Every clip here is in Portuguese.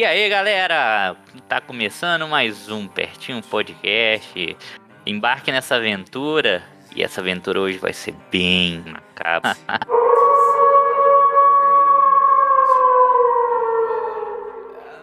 E aí, galera? Tá começando mais um Pertinho Podcast. Embarque nessa aventura. E essa aventura hoje vai ser bem macabra.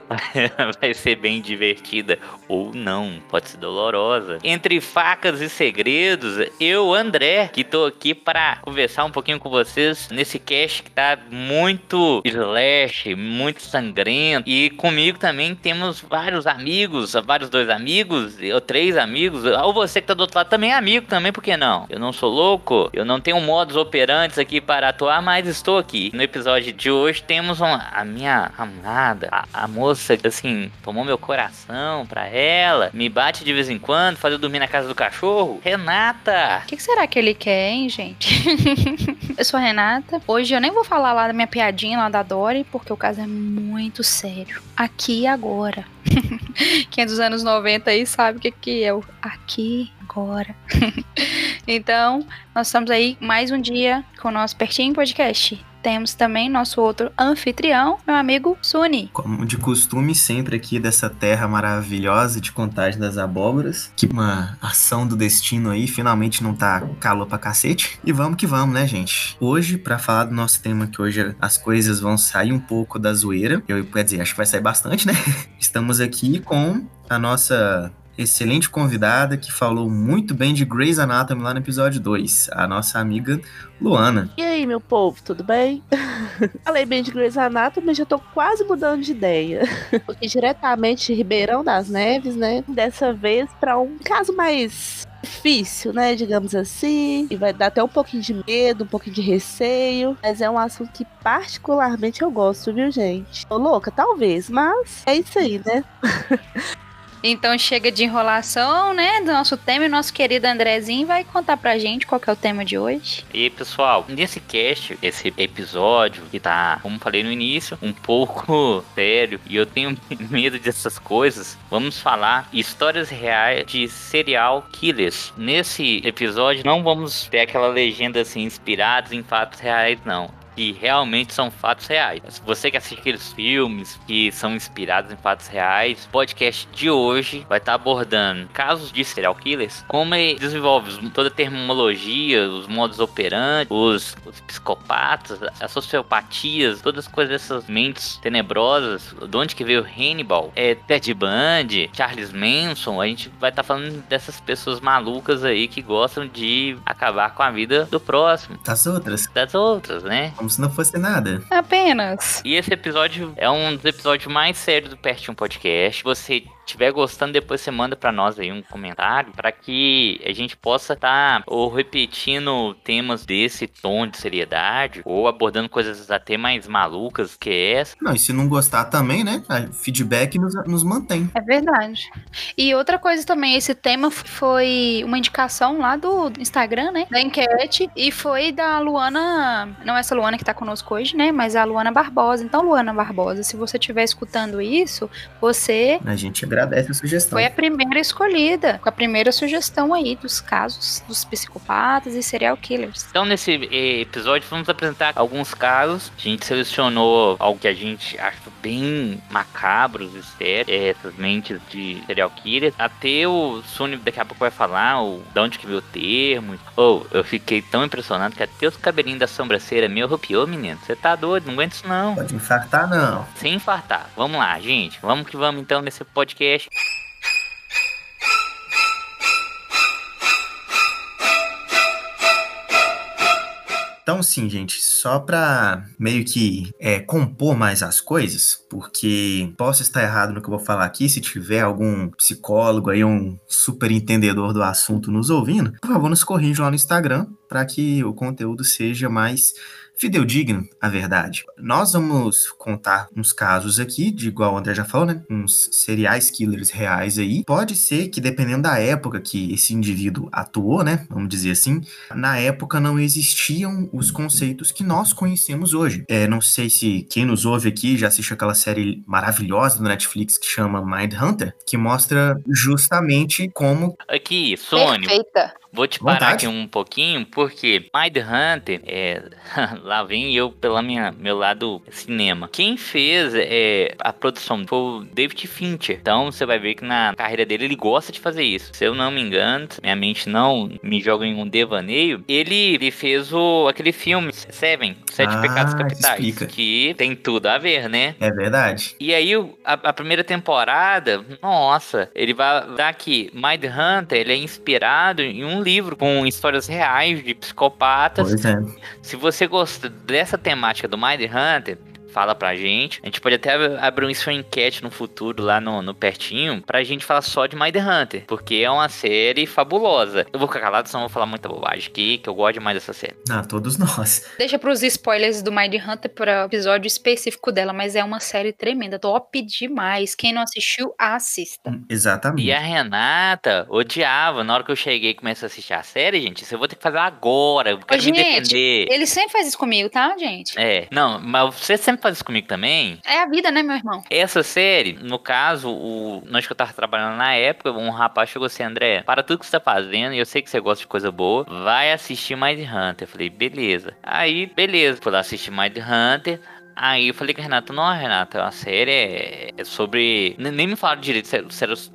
vai ser bem divertida ou não, pode ser dolorosa. Entre facas e segredos, eu, André, que tô aqui para conversar um pouquinho com vocês nesse cast que tá muito slash, muito sangrento. E comigo também temos vários amigos, vários dois amigos, ou três amigos, ou você que tá do outro lado também é amigo também, por que não? Eu não sou louco, eu não tenho modos operantes aqui para atuar, mas estou aqui. No episódio de hoje temos uma, a minha amada, a, a moça moça, assim, tomou meu coração pra ela, me bate de vez em quando, faz eu dormir na casa do cachorro. Renata! O que, que, será que ele quer, hein, gente? eu sou a Renata. Hoje eu nem vou falar lá da minha piadinha lá da Dory, porque o caso é muito sério. Aqui e agora. Quem é dos anos 90 aí sabe o que, que é o aqui agora. então, nós estamos aí mais um dia com o nosso Pertinho Podcast temos também nosso outro anfitrião, meu amigo Suni. Como de costume, sempre aqui dessa terra maravilhosa de contagem das abóboras, que uma ação do destino aí, finalmente não tá calor pra cacete. E vamos que vamos, né, gente? Hoje, para falar do nosso tema, que hoje as coisas vão sair um pouco da zoeira, eu, quer dizer, acho que vai sair bastante, né? Estamos aqui com a nossa excelente convidada que falou muito bem de Grey's Anatomy lá no episódio 2, a nossa amiga Luana. E aí, meu povo, tudo bem? Falei bem de Grey's Anatomy, já tô quase mudando de ideia. Porque diretamente de Ribeirão das Neves, né? Dessa vez para um caso mais difícil, né? Digamos assim. E vai dar até um pouquinho de medo, um pouquinho de receio. Mas é um assunto que particularmente eu gosto, viu, gente? Tô louca? Talvez, mas é isso aí, né? Então chega de enrolação, né? Do nosso tema e nosso querido Andrezinho vai contar pra gente qual que é o tema de hoje. E pessoal, nesse cast, esse episódio que tá, como falei no início, um pouco sério e eu tenho medo dessas coisas, vamos falar histórias reais de serial killers. Nesse episódio não vamos ter aquela legenda assim inspirados em fatos reais, não que realmente são fatos reais. Se você quer assistir aqueles filmes que são inspirados em fatos reais, o podcast de hoje vai estar abordando casos de serial killers, como ele desenvolve toda a terminologia, os modos operantes, os, os psicopatas, as sociopatias, todas as coisas dessas mentes tenebrosas, de onde que veio Hannibal, é, Ted Bundy, Charles Manson, a gente vai estar falando dessas pessoas malucas aí que gostam de acabar com a vida do próximo. Das outras. Das outras, né? como se não fosse nada. Apenas. E esse episódio é um dos episódios mais sérios do Pertinho Podcast. Você estiver gostando, depois você manda para nós aí um comentário para que a gente possa estar tá, ou repetindo temas desse tom de seriedade ou abordando coisas até mais malucas que essa. Não, e se não gostar também, né? Feedback nos, nos mantém. É verdade. E outra coisa também, esse tema foi uma indicação lá do Instagram, né? Da enquete e foi da Luana, não essa Luana que tá conosco hoje, né? Mas a Luana Barbosa. Então, Luana Barbosa, se você estiver escutando isso, você. A gente agradece a sugestão. Foi a primeira escolhida, com a primeira sugestão aí dos casos dos psicopatas e serial killers. Então, nesse episódio, vamos apresentar alguns casos. A gente selecionou algo que a gente acha bem macabros, estérios, é, essas mentes de serial killers. Até o Sony daqui a pouco vai falar o, de onde que veio o termo. Ou oh, eu fiquei tão impressionado que até os cabelinhos da sobrancelha me arrupiou, menino. Você tá doido, não aguento isso não. Pode infartar, não. Sem infartar. Vamos lá, gente. Vamos que vamos então nesse podcast Então, sim, gente, só para meio que é, compor mais as coisas, porque posso estar errado no que eu vou falar aqui, se tiver algum psicólogo aí, um super entendedor do assunto nos ouvindo, por favor, nos corrija lá no Instagram para que o conteúdo seja mais fidedigno à verdade. Nós vamos contar uns casos aqui, de igual o André já falou, né? Uns seriais killers reais aí. Pode ser que, dependendo da época que esse indivíduo atuou, né? Vamos dizer assim, na época não existiam os conceitos que nós conhecemos hoje. É, não sei se quem nos ouve aqui já assistiu aquela série maravilhosa do Netflix que chama Mind Hunter, que mostra justamente como. Aqui, Sônia. Perfeita Vou te parar aqui um pouquinho, porque Mind Hunter, é, lá vem eu minha meu lado cinema. Quem fez é, a produção foi o David Fincher. Então você vai ver que na carreira dele ele gosta de fazer isso. Se eu não me engano, minha mente não me joga em um devaneio, ele, ele fez o aquele filme Seven, Sete ah, Pecados Capitais, explica. que tem tudo a ver, né? É verdade. E aí a, a primeira temporada, nossa, ele vai dar que Mind Hunter ele é inspirado em um livro com histórias reais de psicopatas. Pois é. Se você gosta dessa temática do Mind Hunter, fala pra gente. A gente pode até abrir uma enquete no futuro lá no, no pertinho pra gente falar só de Mind Hunter, porque é uma série fabulosa. Eu vou ficar calado, senão eu vou falar muita bobagem aqui, que eu gosto demais dessa série. Ah, todos nós. Deixa pros spoilers do Mind Hunter para episódio específico dela, mas é uma série tremenda, top demais. Quem não assistiu, assista. Hum, exatamente. E a Renata odiava, na hora que eu cheguei e comecei a assistir a série, gente, isso eu vou ter que fazer agora, eu quero Ô, me gente, defender. Ele sempre faz isso comigo, tá, gente? É, não, mas você sempre faz isso comigo também. É a vida, né, meu irmão? Essa série, no caso, o nós que eu tava trabalhando na época, um rapaz chegou assim, André, para tudo que você tá fazendo, e eu sei que você gosta de coisa boa, vai assistir Mind Hunter. Eu falei, beleza. Aí, beleza, fui lá assistir Mind Hunter. Aí eu falei com a Renata, não, Renata, a série é, é sobre. Nem me falaram direito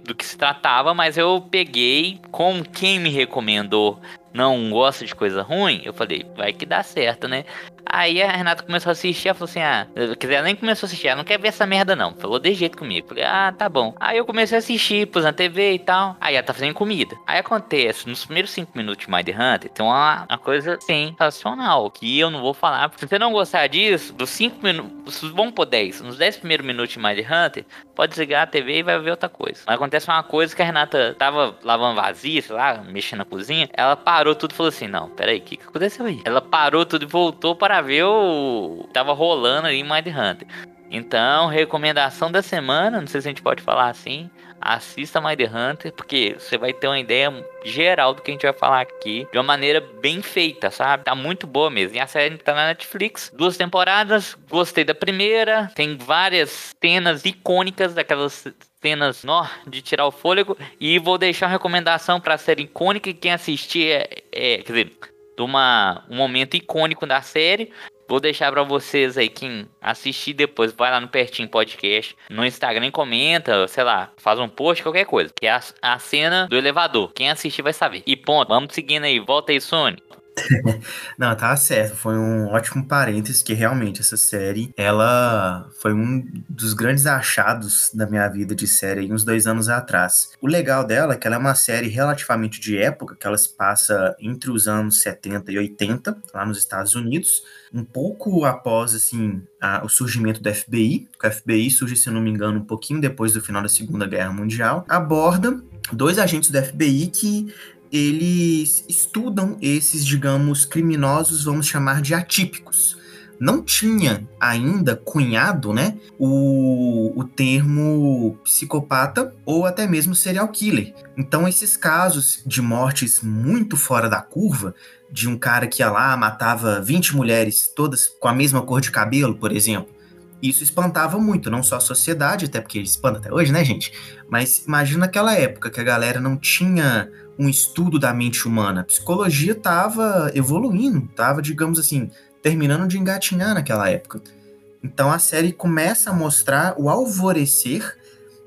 do que se tratava, mas eu peguei com quem me recomendou não gosta de coisa ruim, eu falei, vai que dá certo, né? Aí a Renata começou a assistir, ela falou assim: ah, quer dizer, ela nem começou a assistir, ela não quer ver essa merda não. Falou de jeito comigo. Falei, ah, tá bom. Aí eu comecei a assistir, pus na TV e tal. Aí ela tá fazendo comida. Aí acontece, nos primeiros 5 minutos de Mind Hunter, tem uma, uma coisa sensacional que eu não vou falar. Se você não gostar disso, dos 5 minutos, vamos por 10, nos 10 primeiros minutos de Mind Hunter, pode desligar a TV e vai ver outra coisa. Mas acontece uma coisa que a Renata tava lavando vazia, sei lá, mexendo na cozinha. Ela parou tudo e falou assim: não, peraí, o que, que aconteceu aí? Ela parou tudo e voltou para ver o. Tava rolando ali em Mind Hunter. Então, recomendação da semana, não sei se a gente pode falar assim. Assista Mind Hunter, porque você vai ter uma ideia geral do que a gente vai falar aqui de uma maneira bem feita, sabe? Tá muito boa mesmo. E a série tá na Netflix, duas temporadas. Gostei da primeira, tem várias cenas icônicas daquelas cenas nó, de tirar o fôlego. E vou deixar uma recomendação pra série icônica. E quem assistir é, é quer dizer, de uma, um momento icônico da série. Vou deixar para vocês aí, quem assistir depois, vai lá no Pertinho Podcast, no Instagram comenta, sei lá, faz um post, qualquer coisa. Que é a, a cena do elevador. Quem assistir vai saber. E ponto. Vamos seguindo aí. Volta aí, Sony. Não, tá certo. Foi um ótimo parênteses que realmente essa série, ela foi um dos grandes achados da minha vida de série uns dois anos atrás. O legal dela é que ela é uma série relativamente de época, que ela se passa entre os anos 70 e 80, lá nos Estados Unidos, um pouco após, assim, a, o surgimento do FBI. O FBI surge, se eu não me engano, um pouquinho depois do final da Segunda Guerra Mundial. Aborda dois agentes do FBI que eles estudam esses, digamos, criminosos, vamos chamar de atípicos. Não tinha ainda cunhado, né, o, o termo psicopata ou até mesmo serial killer. Então, esses casos de mortes muito fora da curva, de um cara que ia lá, matava 20 mulheres, todas com a mesma cor de cabelo, por exemplo, isso espantava muito, não só a sociedade, até porque espanta até hoje, né, gente? Mas imagina aquela época que a galera não tinha um estudo da mente humana. A psicologia estava evoluindo, estava, digamos assim, terminando de engatinhar naquela época. Então a série começa a mostrar o alvorecer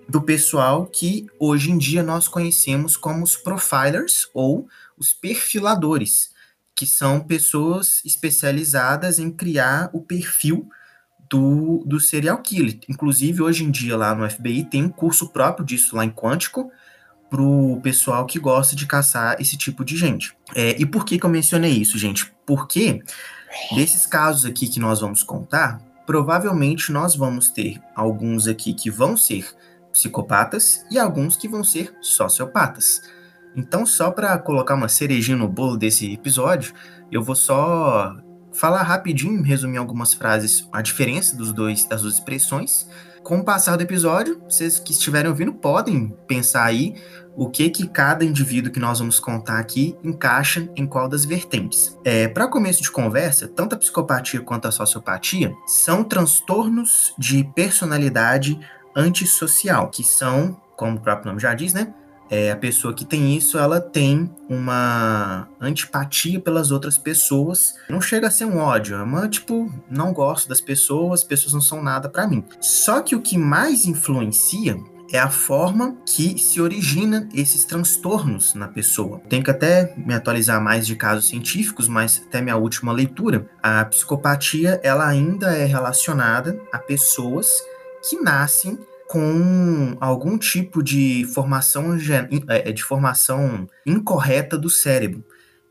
do pessoal que hoje em dia nós conhecemos como os profilers ou os perfiladores, que são pessoas especializadas em criar o perfil do, do serial killer. Inclusive, hoje em dia, lá no FBI, tem um curso próprio disso lá em Quântico, pro pessoal que gosta de caçar esse tipo de gente. É, e por que, que eu mencionei isso, gente? Porque desses casos aqui que nós vamos contar, provavelmente nós vamos ter alguns aqui que vão ser psicopatas e alguns que vão ser sociopatas. Então, só para colocar uma cerejinha no bolo desse episódio, eu vou só falar rapidinho, resumir algumas frases, a diferença dos dois das duas expressões. Com o passar do episódio, vocês que estiverem ouvindo podem pensar aí o que que cada indivíduo que nós vamos contar aqui encaixa em qual das vertentes. É, Para começo de conversa, tanto a psicopatia quanto a sociopatia são transtornos de personalidade antissocial, que são, como o próprio nome já diz, né, é, a pessoa que tem isso, ela tem uma antipatia pelas outras pessoas. Não chega a ser um ódio, é uma tipo, não gosto das pessoas, as pessoas não são nada para mim. Só que o que mais influencia é a forma que se origina esses transtornos na pessoa. Tenho que até me atualizar mais de casos científicos, mas até minha última leitura, a psicopatia ela ainda é relacionada a pessoas que nascem com algum tipo de formação, é, de formação incorreta do cérebro.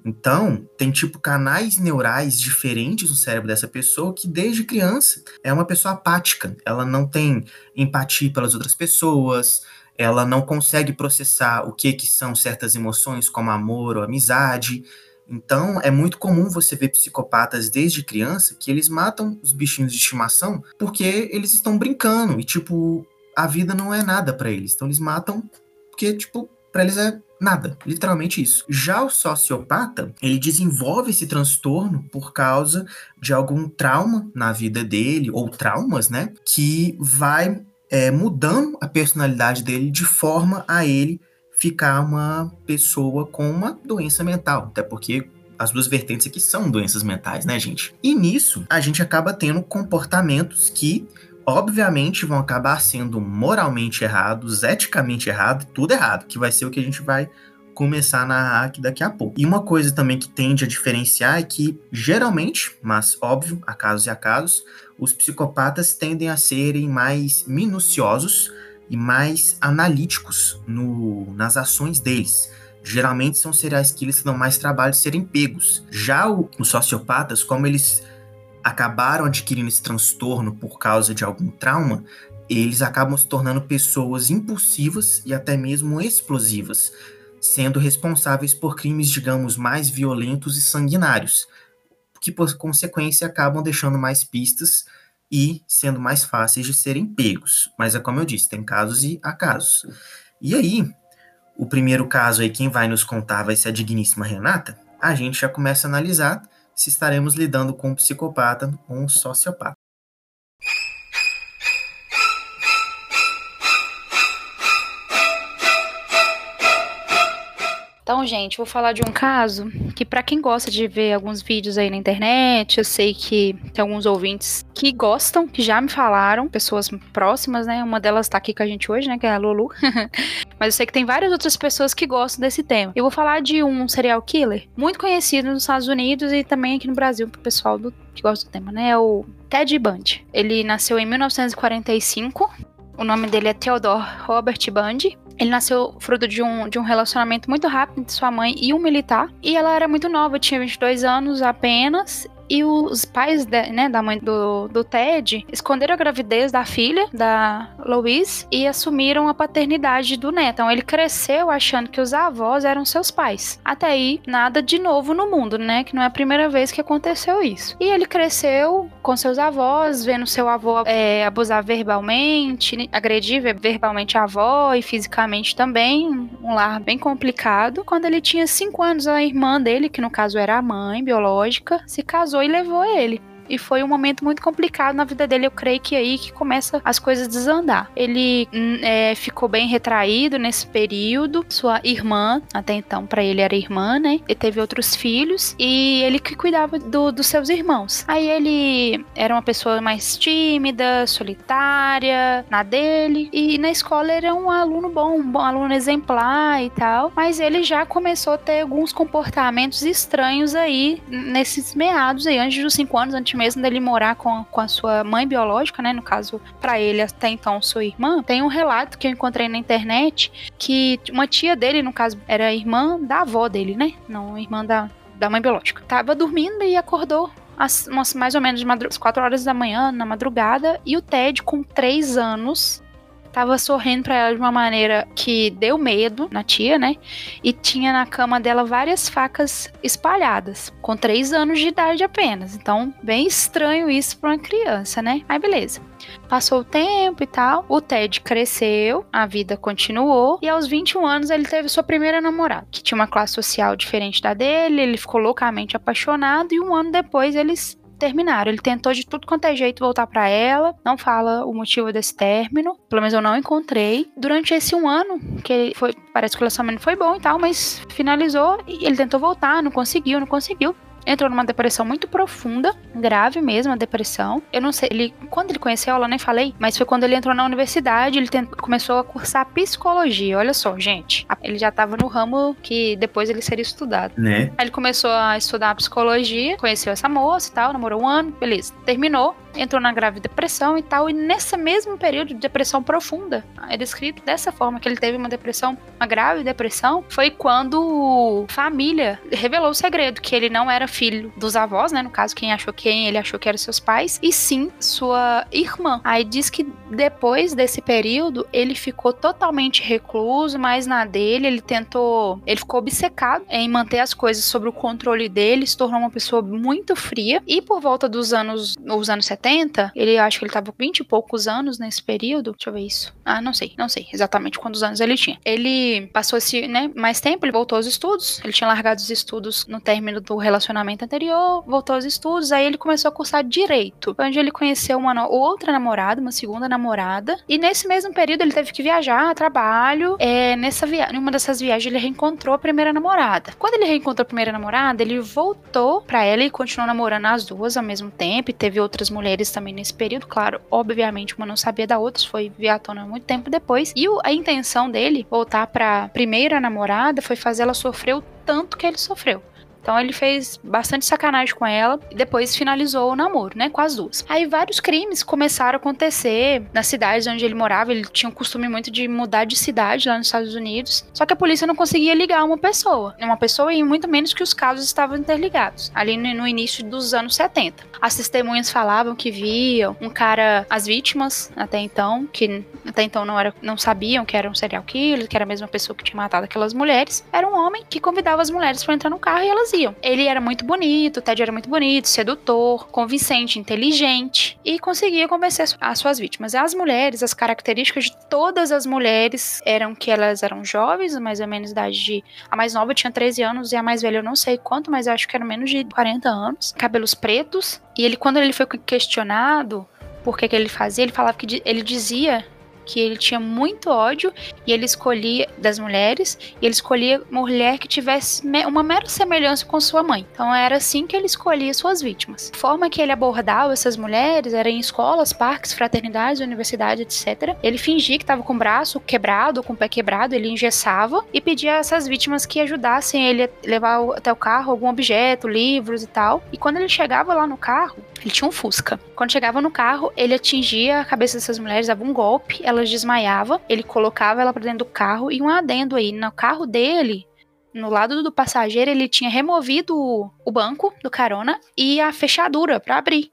Então, tem tipo canais neurais diferentes no cérebro dessa pessoa que desde criança é uma pessoa apática. Ela não tem empatia pelas outras pessoas, ela não consegue processar o que que são certas emoções como amor ou amizade. Então, é muito comum você ver psicopatas desde criança que eles matam os bichinhos de estimação porque eles estão brincando e tipo a vida não é nada para eles. Então eles matam porque, tipo, para eles é nada, literalmente isso. Já o sociopata, ele desenvolve esse transtorno por causa de algum trauma na vida dele, ou traumas, né, que vai é, mudando a personalidade dele de forma a ele ficar uma pessoa com uma doença mental, até porque as duas vertentes aqui são doenças mentais, né, gente? E nisso, a gente acaba tendo comportamentos que obviamente vão acabar sendo moralmente errados, eticamente errados, tudo errado, que vai ser o que a gente vai começar a narrar aqui daqui a pouco. E uma coisa também que tende a diferenciar é que, geralmente, mas óbvio, a casos e a casos, os psicopatas tendem a serem mais minuciosos e mais analíticos no, nas ações deles. Geralmente são serial que dão mais trabalho de serem pegos. Já o, os sociopatas, como eles acabaram adquirindo esse transtorno por causa de algum trauma, eles acabam se tornando pessoas impulsivas e até mesmo explosivas, sendo responsáveis por crimes, digamos, mais violentos e sanguinários, que por consequência acabam deixando mais pistas e sendo mais fáceis de serem pegos. Mas é como eu disse, tem casos e há casos. E aí, o primeiro caso aí, quem vai nos contar vai ser a digníssima Renata. A gente já começa a analisar se estaremos lidando com um psicopata ou um sociopata. Então, gente, vou falar de um caso que para quem gosta de ver alguns vídeos aí na internet, eu sei que tem alguns ouvintes que gostam, que já me falaram, pessoas próximas, né? Uma delas tá aqui com a gente hoje, né, que é a Lulu. Mas eu sei que tem várias outras pessoas que gostam desse tema. Eu vou falar de um serial killer muito conhecido nos Estados Unidos e também aqui no Brasil pro pessoal do, que gosta do tema, né? É o Ted Bundy. Ele nasceu em 1945. O nome dele é Theodore Robert Bundy. Ele nasceu fruto de um, de um relacionamento muito rápido entre sua mãe e um militar. E ela era muito nova, tinha 22 anos apenas. E os pais de, né, da mãe do, do Ted esconderam a gravidez da filha, da Louise, e assumiram a paternidade do neto. Então ele cresceu achando que os avós eram seus pais. Até aí, nada de novo no mundo, né? Que não é a primeira vez que aconteceu isso. E ele cresceu com seus avós, vendo seu avô é, abusar verbalmente, agredir verbalmente a avó e fisicamente também. Um lar bem complicado. Quando ele tinha 5 anos, a irmã dele, que no caso era a mãe biológica, se casou e levou ele. E foi um momento muito complicado na vida dele. Eu creio que é aí que começa as coisas desandar. Ele hum, é, ficou bem retraído nesse período. Sua irmã, até então para ele era irmã, né? Ele teve outros filhos e ele que cuidava do, dos seus irmãos. Aí ele era uma pessoa mais tímida, solitária, na dele. E na escola era um aluno bom, um bom aluno exemplar e tal. Mas ele já começou a ter alguns comportamentos estranhos aí nesses meados aí, antes dos 5 anos, antes mesmo dele morar com, com a sua mãe biológica, né? No caso, para ele até então sua irmã, tem um relato que eu encontrei na internet que uma tia dele, no caso, era irmã da avó dele, né? Não irmã da, da mãe biológica. Tava dormindo e acordou às, mais ou menos às 4 horas da manhã, na madrugada, e o Ted, com 3 anos, tava sorrindo para ela de uma maneira que deu medo na tia, né? E tinha na cama dela várias facas espalhadas, com três anos de idade apenas. Então, bem estranho isso para uma criança, né? Aí, beleza. Passou o tempo e tal. O Ted cresceu, a vida continuou. E aos 21 anos ele teve sua primeira namorada, que tinha uma classe social diferente da dele. Ele ficou loucamente apaixonado. E um ano depois eles terminaram. Ele tentou de tudo quanto é jeito voltar para ela, não fala o motivo desse término, pelo menos eu não encontrei. Durante esse um ano, que foi, parece que o relacionamento foi bom e tal, mas finalizou e ele tentou voltar, não conseguiu, não conseguiu entrou numa depressão muito profunda, grave mesmo, a depressão. Eu não sei, ele quando ele conheceu ela, eu nem falei, mas foi quando ele entrou na universidade, ele tent, começou a cursar psicologia. Olha só, gente, ele já estava no ramo que depois ele seria estudado. Né? Aí ele começou a estudar psicologia, conheceu essa moça e tal, namorou um ano, beleza. Terminou, entrou na grave depressão e tal, e nesse mesmo período de depressão profunda, é descrito dessa forma que ele teve uma depressão, uma grave depressão, foi quando família revelou o segredo que ele não era filho dos avós, né, no caso quem achou quem, ele achou que eram seus pais, e sim sua irmã. Aí diz que depois desse período ele ficou totalmente recluso, mais na dele, ele tentou, ele ficou obcecado em manter as coisas sob o controle dele, se tornou uma pessoa muito fria e por volta dos anos, os anos 70 70, ele acho que ele tava com 20 e poucos anos nesse período. Deixa eu ver isso. Ah, não sei, não sei exatamente quantos anos ele tinha. Ele passou esse, né, mais tempo, ele voltou aos estudos. Ele tinha largado os estudos no término do relacionamento anterior, voltou aos estudos, aí ele começou a cursar direito, onde ele conheceu uma outra namorada, uma segunda namorada, e nesse mesmo período ele teve que viajar trabalho. É, nessa viagem, numa dessas viagens ele reencontrou a primeira namorada. Quando ele reencontrou a primeira namorada, ele voltou para ela e continuou namorando as duas ao mesmo tempo, e teve outras mulheres mulheres também nesse período, claro, obviamente uma não sabia da outra, foi vir à tona muito tempo depois. E a intenção dele voltar para primeira namorada foi fazer ela sofrer o tanto que ele sofreu. Então ele fez bastante sacanagem com ela e depois finalizou o namoro, né, com as duas. Aí vários crimes começaram a acontecer nas cidades onde ele morava. Ele tinha o costume muito de mudar de cidade lá nos Estados Unidos. Só que a polícia não conseguia ligar uma pessoa, uma pessoa e muito menos que os casos estavam interligados. Ali no início dos anos 70. As testemunhas falavam que viam um cara, as vítimas até então, que até então não, era, não sabiam que era um serial killer, que era a mesma pessoa que tinha matado aquelas mulheres. Era um homem que convidava as mulheres para entrar no carro e elas iam. Ele era muito bonito, o Ted era muito bonito, sedutor, convincente, inteligente e conseguia convencer as suas vítimas. As mulheres, as características de todas as mulheres eram que elas eram jovens, mais ou menos idade de. A mais nova tinha 13 anos e a mais velha eu não sei quanto, mas acho que era menos de 40 anos. Cabelos pretos. E ele, quando ele foi questionado por que, que ele fazia, ele falava que ele dizia que ele tinha muito ódio e ele escolhia das mulheres e ele escolhia mulher que tivesse uma mera semelhança com sua mãe. Então era assim que ele escolhia suas vítimas. A forma que ele abordava essas mulheres era em escolas, parques, fraternidades, universidades, etc. Ele fingia que estava com o braço quebrado, com o pé quebrado, ele engessava e pedia a essas vítimas que ajudassem ele a levar até o carro algum objeto, livros e tal. E quando ele chegava lá no carro, ele tinha um Fusca. Quando chegava no carro, ele atingia a cabeça dessas mulheres, dava um golpe, elas desmaiavam, ele colocava ela para dentro do carro e um adendo aí, no carro dele, no lado do passageiro, ele tinha removido o banco do carona e a fechadura para abrir.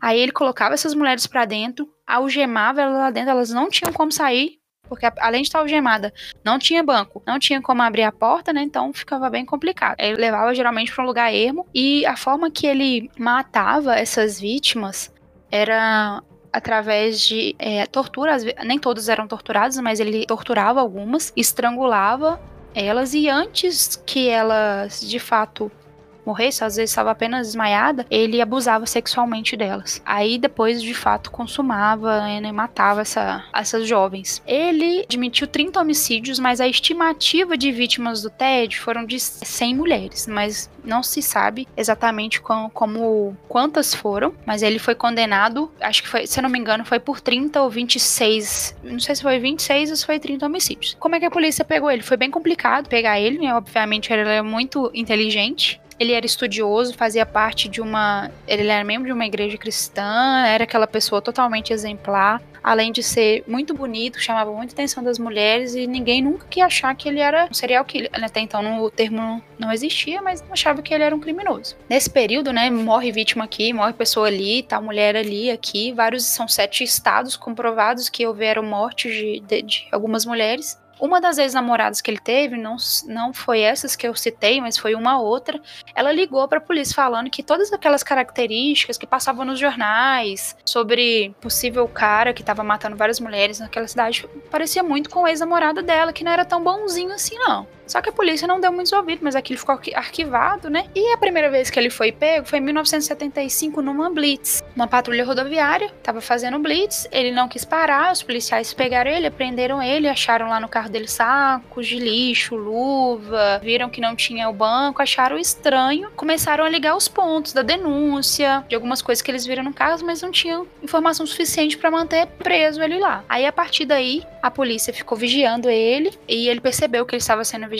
Aí ele colocava essas mulheres para dentro, algemava elas lá dentro, elas não tinham como sair, porque além de estar algemada, não tinha banco, não tinha como abrir a porta, né? Então ficava bem complicado. Ele levava geralmente para um lugar ermo e a forma que ele matava essas vítimas era através de é, tortura, nem todos eram torturados, mas ele torturava algumas, estrangulava elas e antes que elas de fato morresse, às vezes estava apenas desmaiada, ele abusava sexualmente delas. Aí depois, de fato, consumava né, e matava essa, essas jovens. Ele admitiu 30 homicídios, mas a estimativa de vítimas do TED foram de 100 mulheres, mas não se sabe exatamente como, como quantas foram, mas ele foi condenado, acho que foi, se eu não me engano, foi por 30 ou 26, não sei se foi 26 ou se foi 30 homicídios. Como é que a polícia pegou ele? Foi bem complicado pegar ele, né? Obviamente ele é muito inteligente, ele era estudioso, fazia parte de uma. Ele era membro de uma igreja cristã, era aquela pessoa totalmente exemplar. Além de ser muito bonito, chamava muita atenção das mulheres e ninguém nunca queria achar que ele era um serial killer. Até então o termo não existia, mas achava que ele era um criminoso. Nesse período, né, morre vítima aqui, morre pessoa ali, tal mulher ali, aqui. Vários são sete estados comprovados que houveram mortes de, de, de algumas mulheres. Uma das ex-namoradas que ele teve, não, não foi essas que eu citei, mas foi uma outra. Ela ligou para a polícia falando que todas aquelas características que passavam nos jornais sobre possível cara que estava matando várias mulheres naquela cidade parecia muito com o ex-namorado dela, que não era tão bonzinho assim, não. Só que a polícia não deu muitos ouvidos, mas aquilo ficou arquivado, né? E a primeira vez que ele foi pego foi em 1975 numa blitz. Uma patrulha rodoviária tava fazendo blitz, ele não quis parar, os policiais pegaram ele, prenderam ele, acharam lá no carro dele sacos de lixo, luva, viram que não tinha o banco, acharam estranho, começaram a ligar os pontos da denúncia, de algumas coisas que eles viram no carro, mas não tinham informação suficiente para manter preso ele lá. Aí a partir daí, a polícia ficou vigiando ele e ele percebeu que ele estava sendo vigiado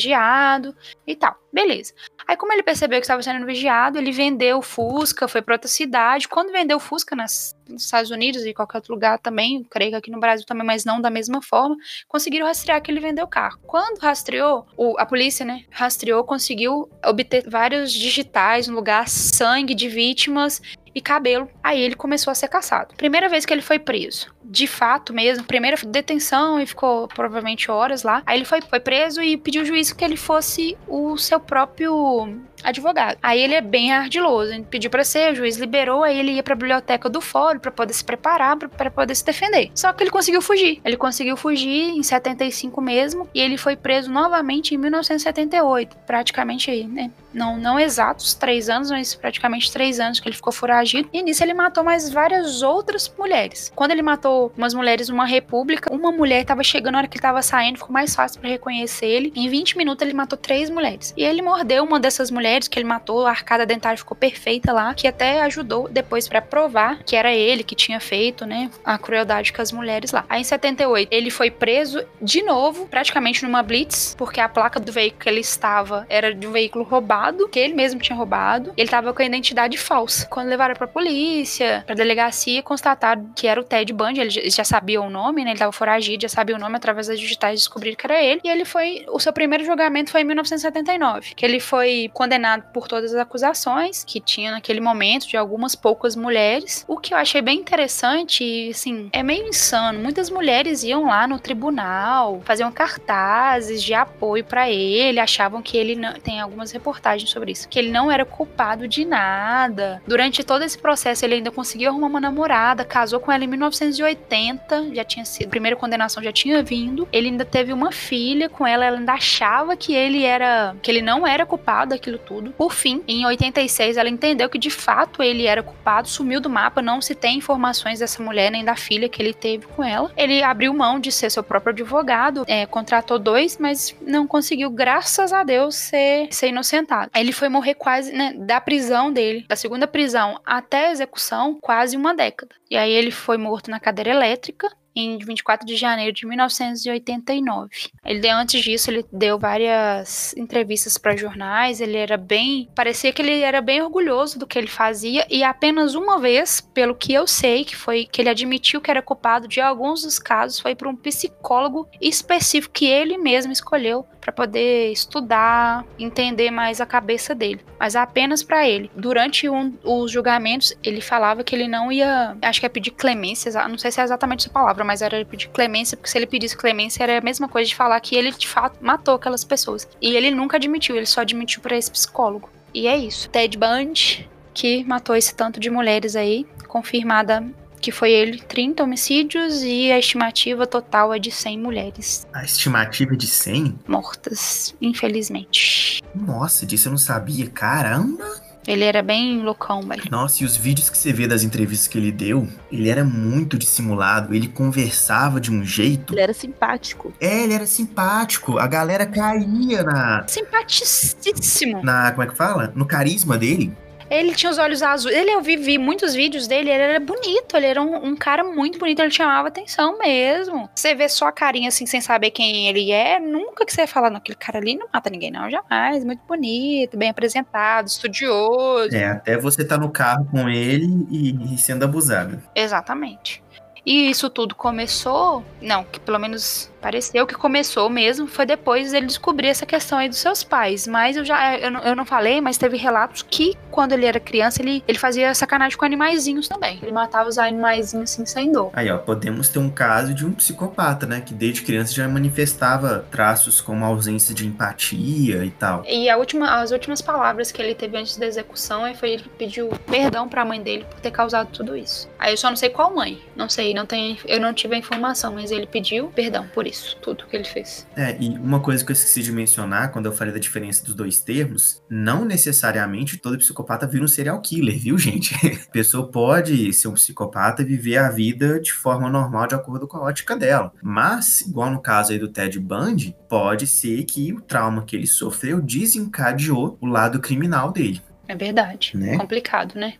e tal. Beleza. Aí, como ele percebeu que estava sendo vigiado, ele vendeu o Fusca, foi para outra cidade. Quando vendeu o Fusca nas, nos Estados Unidos e qualquer outro lugar também, creio que aqui no Brasil também, mas não da mesma forma, conseguiram rastrear que ele vendeu o carro. Quando rastreou, o, a polícia, né, rastreou, conseguiu obter vários digitais no lugar, sangue de vítimas e cabelo. Aí ele começou a ser caçado. Primeira vez que ele foi preso, de fato mesmo, primeira detenção e ficou provavelmente horas lá. Aí ele foi, foi preso e pediu o juiz que ele fosse o seu próprio advogado. Aí ele é bem ardiloso, ele pediu para ser, o juiz liberou, aí ele ia para a biblioteca do fórum para poder se preparar, para poder se defender. Só que ele conseguiu fugir. Ele conseguiu fugir em 75 mesmo e ele foi preso novamente em 1978, praticamente aí, né? Não, não exatos três anos, mas praticamente três anos que ele ficou foragido. E nisso ele matou mais várias outras mulheres. Quando ele matou umas mulheres numa república, uma mulher estava chegando na hora que ele estava saindo, ficou mais fácil para reconhecer ele. Em 20 minutos ele matou três mulheres. E ele mordeu uma dessas mulheres que ele matou, a arcada dentária ficou perfeita lá, que até ajudou depois para provar que era ele que tinha feito, né, a crueldade com as mulheres lá. Aí em 78, ele foi preso de novo, praticamente numa blitz, porque a placa do veículo que ele estava era de um veículo roubado, que ele mesmo tinha roubado. Ele estava com a identidade falsa. Quando levaram pra polícia, pra delegacia, constataram que era o Ted Bundy, eles já sabiam o nome, né, ele tava foragido, já sabia o nome através das digitais, descobriram que era ele. E ele foi, o seu primeiro julgamento foi em 1979, que ele foi condenado condenado por todas as acusações que tinha naquele momento de algumas poucas mulheres. O que eu achei bem interessante e, assim, é meio insano. Muitas mulheres iam lá no tribunal, faziam cartazes de apoio para ele, achavam que ele não. Tem algumas reportagens sobre isso, que ele não era culpado de nada. Durante todo esse processo, ele ainda conseguiu arrumar uma namorada, casou com ela em 1980, já tinha sido. A primeira condenação já tinha vindo. Ele ainda teve uma filha com ela, ela ainda achava que ele era. que ele não era culpado daquilo tudo. Por fim, em 86, ela entendeu que de fato ele era culpado, sumiu do mapa, não se tem informações dessa mulher nem da filha que ele teve com ela. Ele abriu mão de ser seu próprio advogado, é, contratou dois, mas não conseguiu, graças a Deus, ser, ser inocentado. Ele foi morrer quase, né, da prisão dele, da segunda prisão até a execução, quase uma década. E aí ele foi morto na cadeira elétrica em 24 de janeiro de 1989. Ele antes disso ele deu várias entrevistas para jornais, ele era bem, parecia que ele era bem orgulhoso do que ele fazia e apenas uma vez, pelo que eu sei, que foi que ele admitiu que era culpado de alguns dos casos, foi para um psicólogo específico que ele mesmo escolheu para poder estudar, entender mais a cabeça dele, mas apenas para ele. Durante um, os julgamentos, ele falava que ele não ia, acho que é pedir clemência, não sei se é exatamente essa palavra, mas era pedir clemência, porque se ele pedisse clemência era a mesma coisa de falar que ele de fato matou aquelas pessoas. E ele nunca admitiu, ele só admitiu para esse psicólogo. E é isso. Ted Bundy, que matou esse tanto de mulheres aí, confirmada que foi ele 30 homicídios e a estimativa total é de 100 mulheres. A estimativa é de 100? Mortas, infelizmente. Nossa, disso eu não sabia. Caramba! Ele era bem loucão, velho. Nossa, e os vídeos que você vê das entrevistas que ele deu, ele era muito dissimulado, ele conversava de um jeito. Ele era simpático. É, ele era simpático. A galera caía na. Simpaticíssimo. Na. Como é que fala? No carisma dele. Ele tinha os olhos azuis. Ele, eu vi, vi muitos vídeos dele, ele era bonito, ele era um, um, cara muito bonito, ele chamava atenção mesmo. Você vê só a carinha assim, sem saber quem ele é, nunca que você ia falar, não, aquele cara ali não mata ninguém, não, jamais. Muito bonito, bem apresentado, estudioso. É, até você tá no carro com ele e, e sendo abusado. Exatamente. E isso tudo começou, não, que pelo menos pareceu que começou mesmo, foi depois ele descobrir essa questão aí dos seus pais. Mas eu já, eu não, eu não falei, mas teve relatos que quando ele era criança, ele, ele fazia sacanagem com animaizinhos também. Ele matava os animaizinhos assim sem dor. Aí, ó, podemos ter um caso de um psicopata, né? Que desde criança já manifestava traços como ausência de empatia e tal. E a última, as últimas palavras que ele teve antes da execução foi ele pediu perdão pra mãe dele por ter causado tudo isso. Aí eu só não sei qual mãe. Não sei, não tem, eu não tive a informação, mas ele pediu perdão por isso. Isso, tudo que ele fez. É, e uma coisa que eu esqueci de mencionar quando eu falei da diferença dos dois termos, não necessariamente todo psicopata vira um serial killer, viu, gente? A pessoa pode ser um psicopata e viver a vida de forma normal de acordo com a ótica dela. Mas, igual no caso aí do Ted Bundy, pode ser que o trauma que ele sofreu desencadeou o lado criminal dele. É verdade. Né? Complicado, né?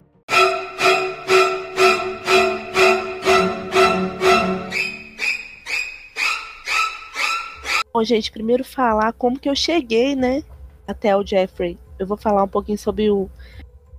Bom, gente, primeiro falar como que eu cheguei, né, até o Jeffrey. Eu vou falar um pouquinho sobre o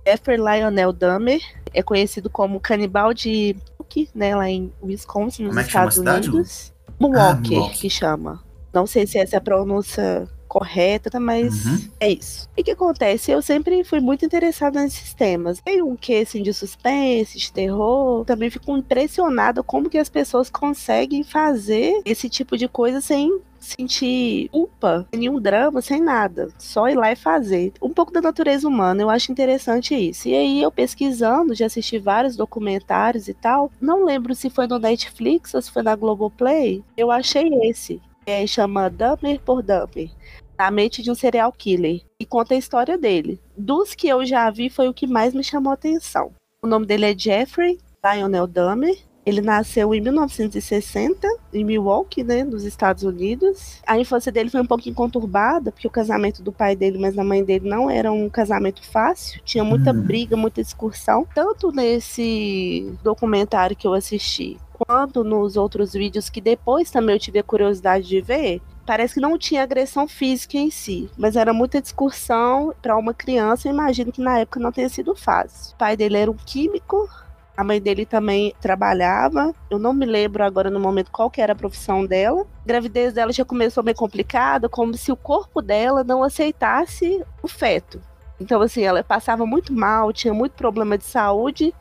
Jeffrey Lionel Dahmer. É conhecido como canibal de Milwaukee, né, lá em Wisconsin, nos é Estados? Unidos. Milwaukee, Milwaukee. que chama. Não sei se essa é a pronúncia correta, tá, mas Uhum. é isso. E o que acontece? Eu sempre fui muito interessada nesses temas. Tem um que assim de suspense, de terror. Também fico impressionada como que as pessoas conseguem fazer esse tipo de coisa sem sentir culpa, nenhum drama, sem nada. Só ir lá e fazer. Um pouco da natureza humana, eu acho interessante isso. E aí eu pesquisando, já assisti vários documentários e tal. Não lembro se foi no Netflix ou se foi na Globoplay. Eu achei esse. É, chama Dahmer por Dahmer. Na mente de um serial killer. E conta a história dele. Dos que eu já vi, foi o que mais me chamou a atenção. O nome dele é Jeffrey Lionel Dahmer. Ele nasceu em 1960, em Milwaukee, né, nos Estados Unidos. A infância dele foi um pouquinho conturbada, porque o casamento do pai dele, mas da mãe dele, não era um casamento fácil. Tinha muita Hum. briga, muita discussão. Tanto nesse documentário que eu assisti, quanto nos outros vídeos que depois também eu tive a curiosidade de ver, parece que não tinha agressão física em si, mas era muita discussão para uma criança. Eu imagino que na época não tenha sido fácil. O pai dele era um químico, a mãe dele também trabalhava. Eu não me lembro agora no momento qual que era a profissão dela. A gravidez dela já começou meio complicada, como se o corpo dela não aceitasse o feto. Então, assim, ela passava muito mal, tinha muito problema de saúde.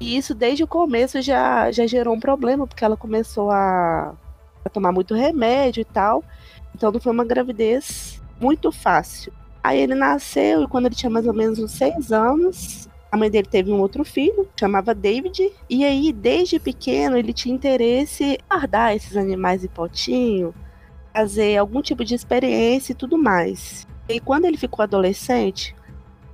E isso desde o começo já, já gerou um problema, porque ela começou a, a tomar muito remédio e tal. Então não foi uma gravidez muito fácil. Aí ele nasceu e quando ele tinha mais ou menos uns seis anos, a mãe dele teve um outro filho, chamava David. E aí, desde pequeno, ele tinha interesse em guardar esses animais em potinho, fazer algum tipo de experiência e tudo mais. E quando ele ficou adolescente,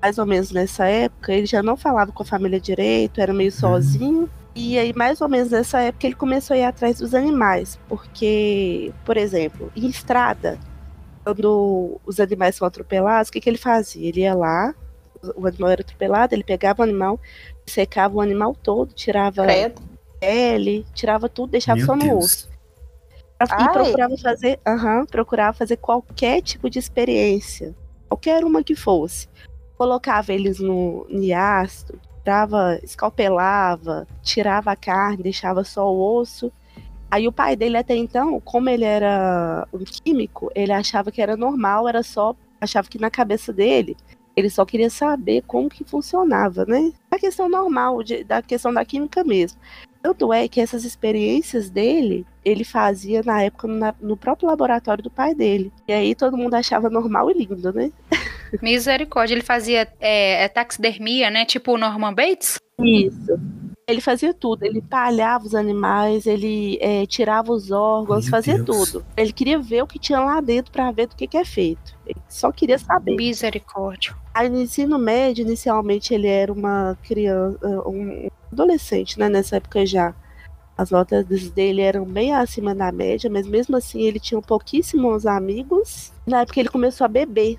mais ou menos nessa época, ele já não falava com a família direito, era meio sozinho. E aí, mais ou menos nessa época, ele começou a ir atrás dos animais. Porque, por exemplo, em estrada, quando os animais são atropelados, o que, que ele fazia? Ele ia lá, o animal era atropelado, ele pegava o animal, secava o animal todo, tirava Credo. pele, tirava tudo, deixava Meu só no Deus. osso. E Ai. procurava fazer, aham, procurava fazer qualquer tipo de experiência, qualquer uma que fosse. Colocava eles no ácido, tirava, escalpelava, tirava a carne, deixava só o osso. Aí o pai dele até então, como ele era um químico, ele achava que era normal, era só, achava que na cabeça dele, ele só queria saber como que funcionava, né? A questão normal, de- da questão da química mesmo. Tanto é que essas experiências dele, ele fazia na época no próprio laboratório do pai dele. E aí todo mundo achava normal e lindo, né? Misericórdia. Ele fazia é, é, taxidermia, né? Tipo o Norman Bates? Isso. Ele fazia tudo, ele palhava os animais, ele é, tirava os órgãos, Meu fazia Deus. tudo. Ele queria ver o que tinha lá dentro pra ver do que, que é feito. Ele só queria saber. Misericórdia. Aí no ensino médio, inicialmente ele era uma criança, um adolescente, né, nessa época já. As notas dele eram bem acima da média, mas mesmo assim ele tinha pouquíssimos amigos. Na época ele começou a beber.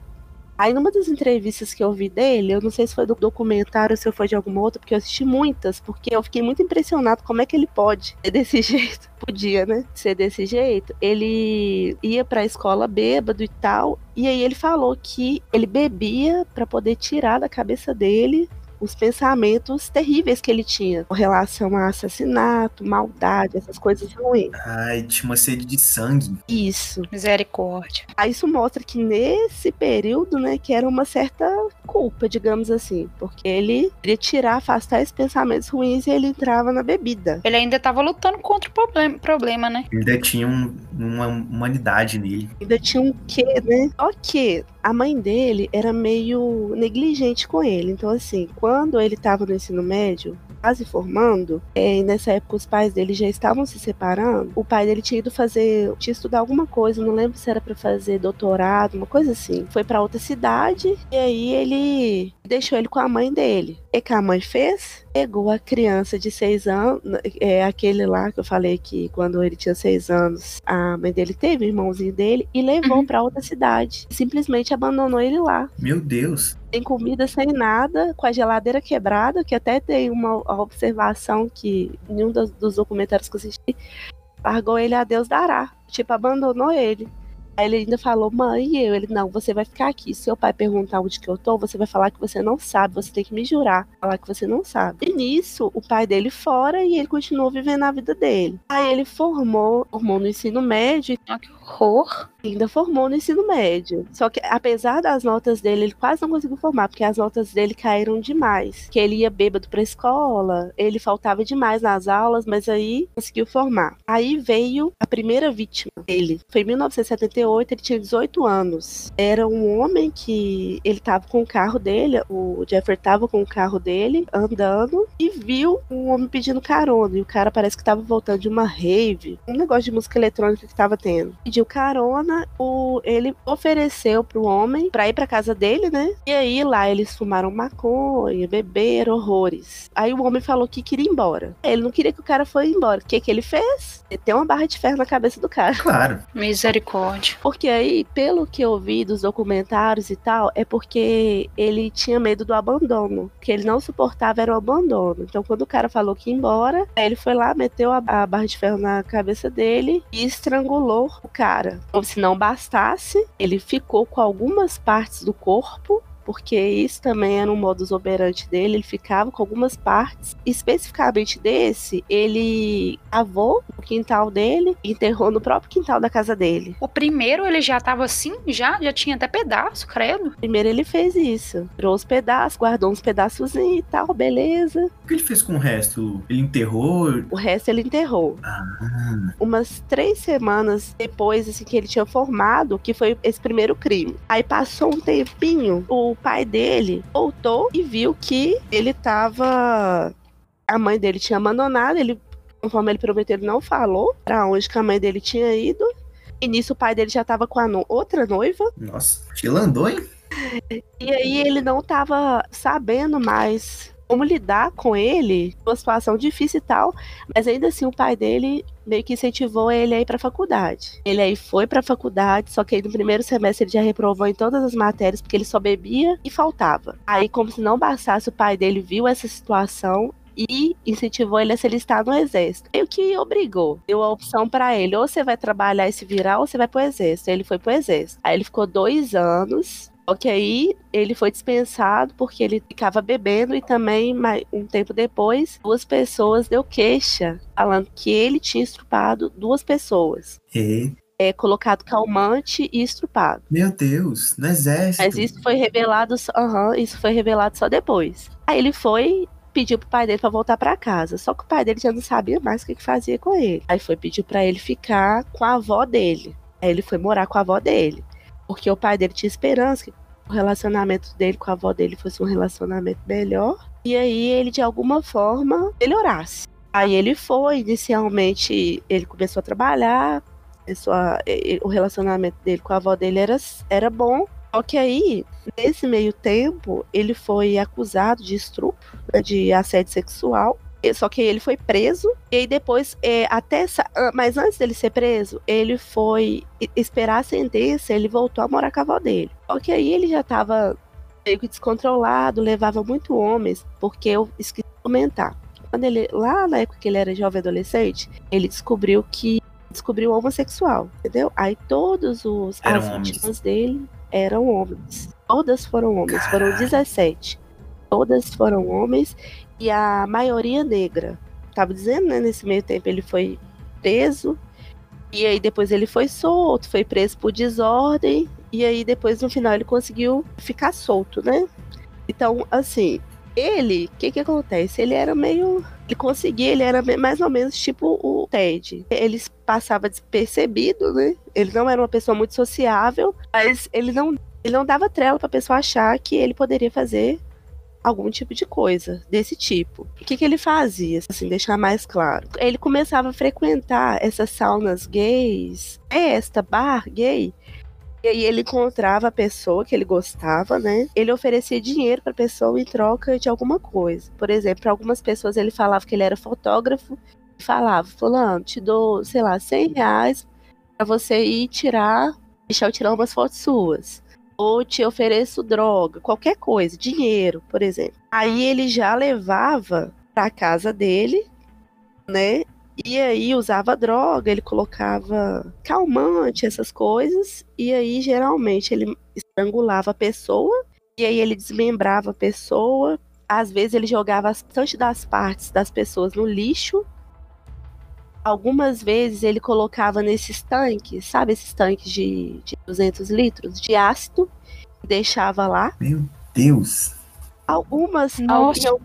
Aí numa das entrevistas que eu vi dele, eu não sei se foi do documentário ou se foi de alguma outra, porque eu assisti muitas, porque eu fiquei muito impressionado como é que ele pode ser desse jeito. Podia, né? Ser desse jeito. Ele ia pra escola bêbado e tal, e aí ele falou que ele bebia pra poder tirar da cabeça dele os pensamentos terríveis que ele tinha com relação a assassinato, maldade, essas coisas ruins. Ai, tinha uma sede de sangue. Isso. Misericórdia. Aí isso mostra que nesse período, né, que era uma certa culpa, digamos assim, porque ele queria tirar, afastar esses pensamentos ruins e ele entrava na bebida. Ele ainda tava lutando contra o problema, problema né? Ainda tinha um- uma humanidade nele. Ainda tinha um quê, né? Só que a mãe dele era meio negligente com ele. Então, assim, quando ele tava no ensino médio, quase formando, é, e nessa época os pais dele já estavam se separando. O pai dele tinha ido fazer, tinha estudar alguma coisa, não lembro se era para fazer doutorado, uma coisa assim. Foi para outra cidade e aí ele deixou ele com a mãe dele. E que a mãe fez? Pegou a criança de seis anos, é aquele lá que eu falei que quando ele tinha seis anos, a mãe dele teve, o irmãozinho dele, e levou uhum. para outra cidade. Simplesmente abandonou ele lá. Meu Deus sem comida, sem nada, com a geladeira quebrada, que até tem uma observação que em um dos, dos documentários que eu assisti, largou ele a Deus dará. Tipo, abandonou ele. Aí ele ainda falou, mãe, e eu? Ele, não, você vai ficar aqui. Se seu pai perguntar onde que eu tô, você vai falar que você não sabe, você tem que me jurar, falar que você não sabe. E nisso, o pai dele fora e ele continuou vivendo a vida dele. Aí ele formou, formou no ensino médio. Ah, que horror! Ainda formou no ensino médio. Só que, apesar das notas dele, ele quase não conseguiu formar, porque as notas dele caíram demais. Que ele ia bêbado pra escola, ele faltava demais nas aulas, mas aí conseguiu formar. Aí veio a primeira vítima dele. Foi em 1978, ele tinha 18 anos. Era um homem que ele tava com o carro dele, o Jeffrey tava com o carro dele, andando, e viu um homem pedindo carona. E o cara parece que tava voltando de uma rave, um negócio de música eletrônica que tava tendo. Pediu carona o, ele ofereceu pro homem pra ir pra casa dele, né? E aí lá eles fumaram maconha, beberam horrores. Aí o homem falou que queria ir embora. Ele não queria que o cara fosse embora. O que que ele fez? Ele tem uma barra de ferro na cabeça do cara. Claro. Misericórdia. Porque aí, pelo que eu vi dos documentários e tal, é porque ele tinha medo do abandono. que ele não suportava era o abandono. Então, quando o cara falou que ia embora, ele foi lá, meteu a, a barra de ferro na cabeça dele e estrangulou o cara. Como se não bastasse, ele ficou com algumas partes do corpo porque isso também era um modus operandi dele, ele ficava com algumas partes. Especificamente desse, ele cavou no quintal dele e enterrou no próprio quintal da casa dele. O primeiro ele já tava assim, já? Já tinha até pedaço, credo? Primeiro ele fez isso. Tirou os pedaços, guardou uns pedaços e tal, beleza. O que ele fez com o resto? Ele enterrou? O resto ele enterrou. Ah. Umas três semanas depois, assim, que ele tinha formado, que foi esse primeiro crime. Aí passou um tempinho, o o pai dele voltou e viu que ele tava. A mãe dele tinha abandonado, ele, conforme ele prometeu, ele não falou para onde que a mãe dele tinha ido. E nisso o pai dele já tava com a no... outra noiva. Nossa, filandou, hein? E aí ele não tava sabendo mais como lidar com ele, uma situação difícil e tal, mas ainda assim o pai dele meio que incentivou ele a ir para faculdade. Ele aí foi para faculdade, só que aí no primeiro semestre ele já reprovou em todas as matérias porque ele só bebia e faltava. Aí como se não bastasse, o pai dele viu essa situação e incentivou ele a se listar no exército. Meio que obrigou, deu a opção para ele: ou você vai trabalhar e se virar, ou você vai pro exército. Ele foi pro exército. Aí ele ficou dois anos só que aí ele foi dispensado porque ele ficava bebendo e também, um tempo depois, duas pessoas deu queixa, falando que ele tinha estrupado duas pessoas. E? É, colocado calmante e estrupado. Meu Deus, no exército. Mas isso foi revelado, uhum, isso foi revelado só depois. Aí ele foi pediu pro pai dele para voltar para casa. Só que o pai dele já não sabia mais o que, que fazia com ele. Aí foi pedir para ele ficar com a avó dele. Aí ele foi morar com a avó dele. Porque o pai dele tinha esperança que o relacionamento dele com a avó dele fosse um relacionamento melhor. E aí ele, de alguma forma, melhorasse. Aí ele foi, inicialmente, ele começou a trabalhar, começou a, o relacionamento dele com a avó dele era, era bom. Só que aí, nesse meio tempo, ele foi acusado de estupro, né, de assédio sexual. Só que ele foi preso. E aí depois, é, até essa, mas antes dele ser preso, ele foi esperar a sentença, ele voltou a morar com a avó dele. Só que aí ele já tava meio que descontrolado, levava muito homens, porque eu esqueci de comentar. Quando ele, lá na época que ele era jovem adolescente, ele descobriu que descobriu homossexual, entendeu? Aí todos os eram as vítimas dele eram homens. Todas foram homens, Caralho. foram 17. Todas foram homens e a maioria negra. Tava dizendo, né? Nesse meio tempo ele foi preso, e aí depois ele foi solto, foi preso por desordem, e aí depois no final ele conseguiu ficar solto, né? Então, assim, ele, o que que acontece? Ele era meio. Ele conseguia, ele era mais ou menos tipo o Ted. Ele passava despercebido, né? Ele não era uma pessoa muito sociável, mas ele não, ele não dava trela pra pessoa achar que ele poderia fazer algum tipo de coisa desse tipo. O que, que ele fazia, assim, deixar mais claro? Ele começava a frequentar essas saunas gays, esta bar gay, e aí ele encontrava a pessoa que ele gostava, né? Ele oferecia dinheiro para a pessoa em troca de alguma coisa. Por exemplo, para algumas pessoas ele falava que ele era fotógrafo falava, fulano, te dou, sei lá, 100 reais para você ir tirar, deixar eu tirar umas fotos suas. Ou te ofereço droga, qualquer coisa, dinheiro, por exemplo. Aí ele já levava para casa dele, né? E aí usava droga, ele colocava calmante, essas coisas. E aí, geralmente, ele estrangulava a pessoa. E aí ele desmembrava a pessoa. Às vezes ele jogava bastante das partes das pessoas no lixo. Algumas vezes ele colocava nesses tanques, sabe esses tanques de, de 200 litros de ácido, e deixava lá. Meu Deus! Algumas, Nossa. al-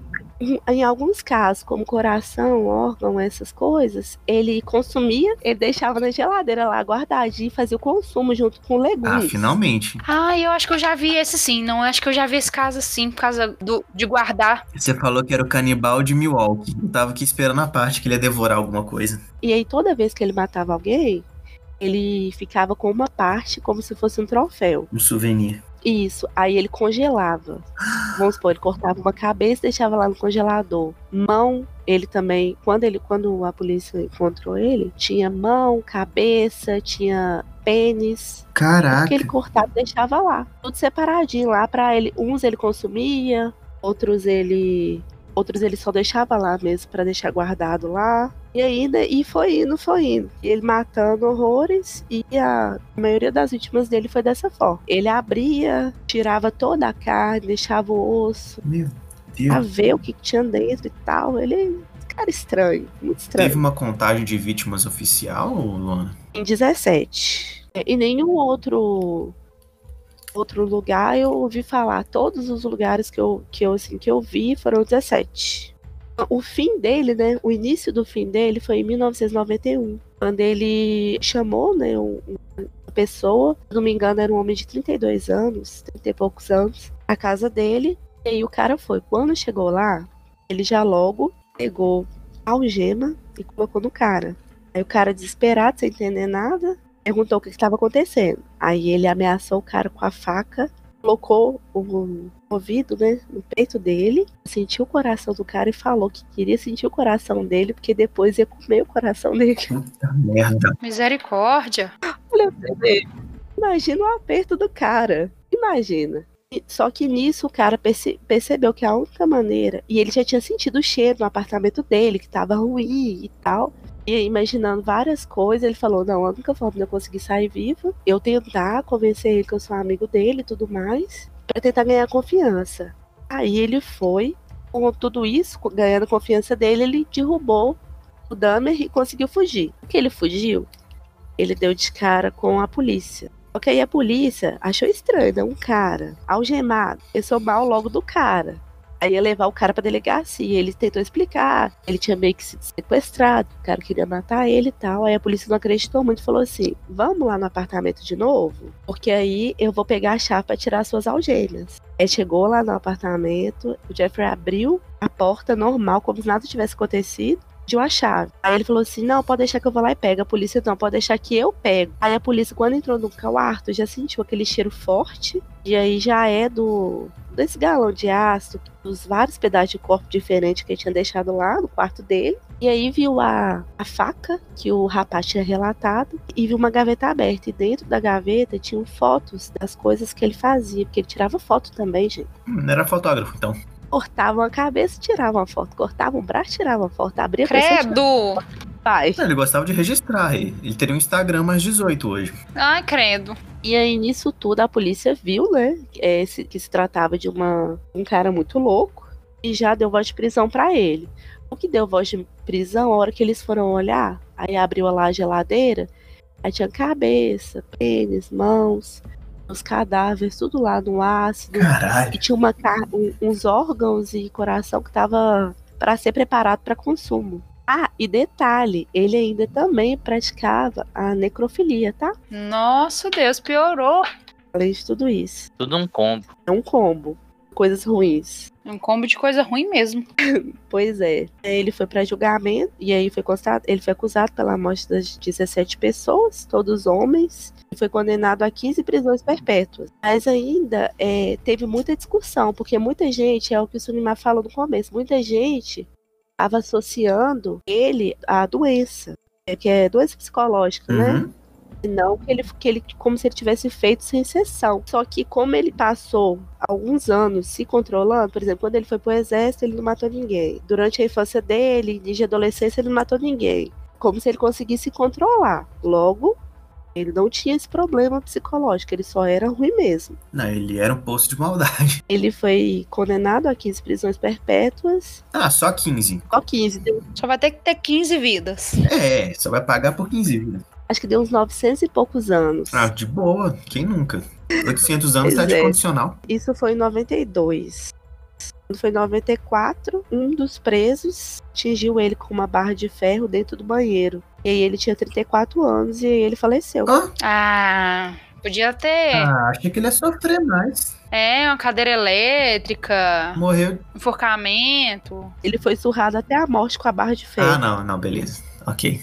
em alguns casos, como coração, órgão, essas coisas, ele consumia, ele deixava na geladeira lá guardadinho e fazia o consumo junto com legumes. Ah, finalmente. Ah, eu acho que eu já vi esse sim. Não, acho que eu já vi esse caso assim, por causa do, de guardar. Você falou que era o canibal de Milwaukee. Eu tava aqui esperando a parte que ele ia devorar alguma coisa. E aí, toda vez que ele matava alguém, ele ficava com uma parte como se fosse um troféu. Um souvenir. Isso. Aí ele congelava. Vamos supor, ele cortava uma cabeça e deixava lá no congelador. Mão, ele também, quando ele, quando a polícia encontrou ele, tinha mão, cabeça, tinha pênis. Caraca. que ele cortava e deixava lá. Tudo separadinho lá para ele. Uns ele consumia, outros ele. Outros ele só deixava lá mesmo para deixar guardado lá. E aí, né, e foi indo, foi indo. Ele matando horrores e a maioria das vítimas dele foi dessa forma. Ele abria, tirava toda a carne, deixava o osso, Meu pra Deus. ver o que tinha dentro e tal. Ele, cara estranho, muito estranho. Teve uma contagem de vítimas oficial, Luana? Em 17. E nenhum outro outro lugar eu ouvi falar. Todos os lugares que eu, que eu, assim, que eu vi foram 17. O fim dele, né? O início do fim dele foi em 1991. Quando ele chamou, né? um- uma pessoa, se não me engano, era um homem de 32 anos, 30 e poucos anos, a casa dele. E aí o cara foi. Quando chegou lá, ele já logo pegou a algema e colocou no cara. Aí o cara, desesperado, sem entender nada, perguntou o que estava acontecendo. Aí ele ameaçou o cara com a faca, colocou o ouvido, né, no peito dele, sentiu o coração do cara e falou que queria sentir o coração dele, porque depois ia comer o coração dele. Puta merda. Misericórdia. Olha pra você ver. Imagina o aperto do cara. Imagina. Só que nisso o cara perce- percebeu que a única maneira. E ele já tinha sentido o cheiro no apartamento dele, que tava ruim e tal. Imaginando várias coisas, ele falou: Não, a única forma de eu conseguir sair vivo, eu tentar convencer ele que eu sou amigo dele e tudo mais, pra tentar ganhar confiança. Aí ele foi, com tudo isso, ganhando confiança dele, ele derrubou o Dahmer e conseguiu fugir. Que ele fugiu? Ele deu de cara com a polícia. Que aí a polícia achou estranho, né? Um cara algemado. Pensou mal logo do cara. Aí ia levar o cara pra delegacia. Ele tentou explicar. Ele tinha meio que sido sequestrado. O cara queria matar ele e tal. Aí a polícia não acreditou muito e falou assim: Vamos lá no apartamento de novo? Porque aí eu vou pegar a chave pra tirar suas algemas. Aí chegou lá no apartamento. O Jeffrey abriu a porta normal, como se nada tivesse acontecido pediu a chave. Aí ele falou assim: não, pode deixar que eu vou lá e pego. A polícia não, pode deixar que eu pego. Aí a polícia, quando entrou no quarto, já sentiu aquele cheiro forte. E aí já é do. desse galão de ácido, dos vários pedaços de corpo diferentes que ele tinha deixado lá no quarto dele. E aí viu a, a faca que o rapaz tinha relatado e viu uma gaveta aberta. E dentro da gaveta tinham fotos das coisas que ele fazia, porque ele tirava foto também, gente Hum, Não era fotógrafo, então. cortavam a cabeça, tiravam a foto, cortavam um braço, tiravam a foto, abria a pessoa, Credo. Pai. Não, ele gostava de registrar. Ele teria um Instagram mais 18 hoje. Ai, credo. E aí, nisso tudo, a polícia viu, né, é, se- que se tratava de uma, um cara muito louco e já deu voz de prisão pra ele. O que deu voz de prisão, a hora que eles foram olhar, aí abriu lá a geladeira, aí tinha cabeça, pênis, mãos, os cadáveres, tudo lá no ácido. Caralho. E tinha uma, um- uns órgãos e coração que tava para ser preparado para consumo. Ah, e detalhe, ele ainda também praticava a necrofilia, tá? Nossa, Deus, piorou. Além de tudo isso. Tudo um combo. É um combo. coisas ruins. Um combo de coisa ruim mesmo. Pois é. Ele foi para julgamento e aí foi constatado, ele foi acusado pela morte das 17 pessoas, todos homens, e foi condenado a 15 prisões perpétuas. Mas ainda é, teve muita discussão, porque muita gente, é o que o Sunimar falou no começo, muita gente estava associando ele à doença, é, que é doença psicológica, né? Uhum. Não que ele, que ele, como se ele tivesse feito sem exceção. Só que como ele passou alguns anos se controlando, por exemplo, quando ele foi pro exército, ele não matou ninguém. Durante a infância dele, de adolescência, ele não matou ninguém. Como se ele conseguisse controlar. Logo, ele não tinha esse problema psicológico, ele só era ruim mesmo. Não, ele era um poço de maldade. Ele foi condenado a 15 prisões perpétuas. Ah, só 15. Só 15, deu, Só vai ter que ter 15 vidas. É, só vai pagar por 15 vidas. acho que deu uns 900 e poucos anos. Ah, de boa. Quem nunca? 800 anos tá de é. condicional. Isso foi em 92. Quando foi em 94, um dos presos atingiu ele com uma barra de ferro dentro do banheiro. E aí ele tinha 34 anos e aí ele faleceu. Ah, Ah, podia ter. ah, achei que ele ia sofrer mais. É, uma cadeira elétrica, Morreu. enforcamento. Ele foi surrado até a morte com a barra de ferro. Ah, não, não, beleza. Ok.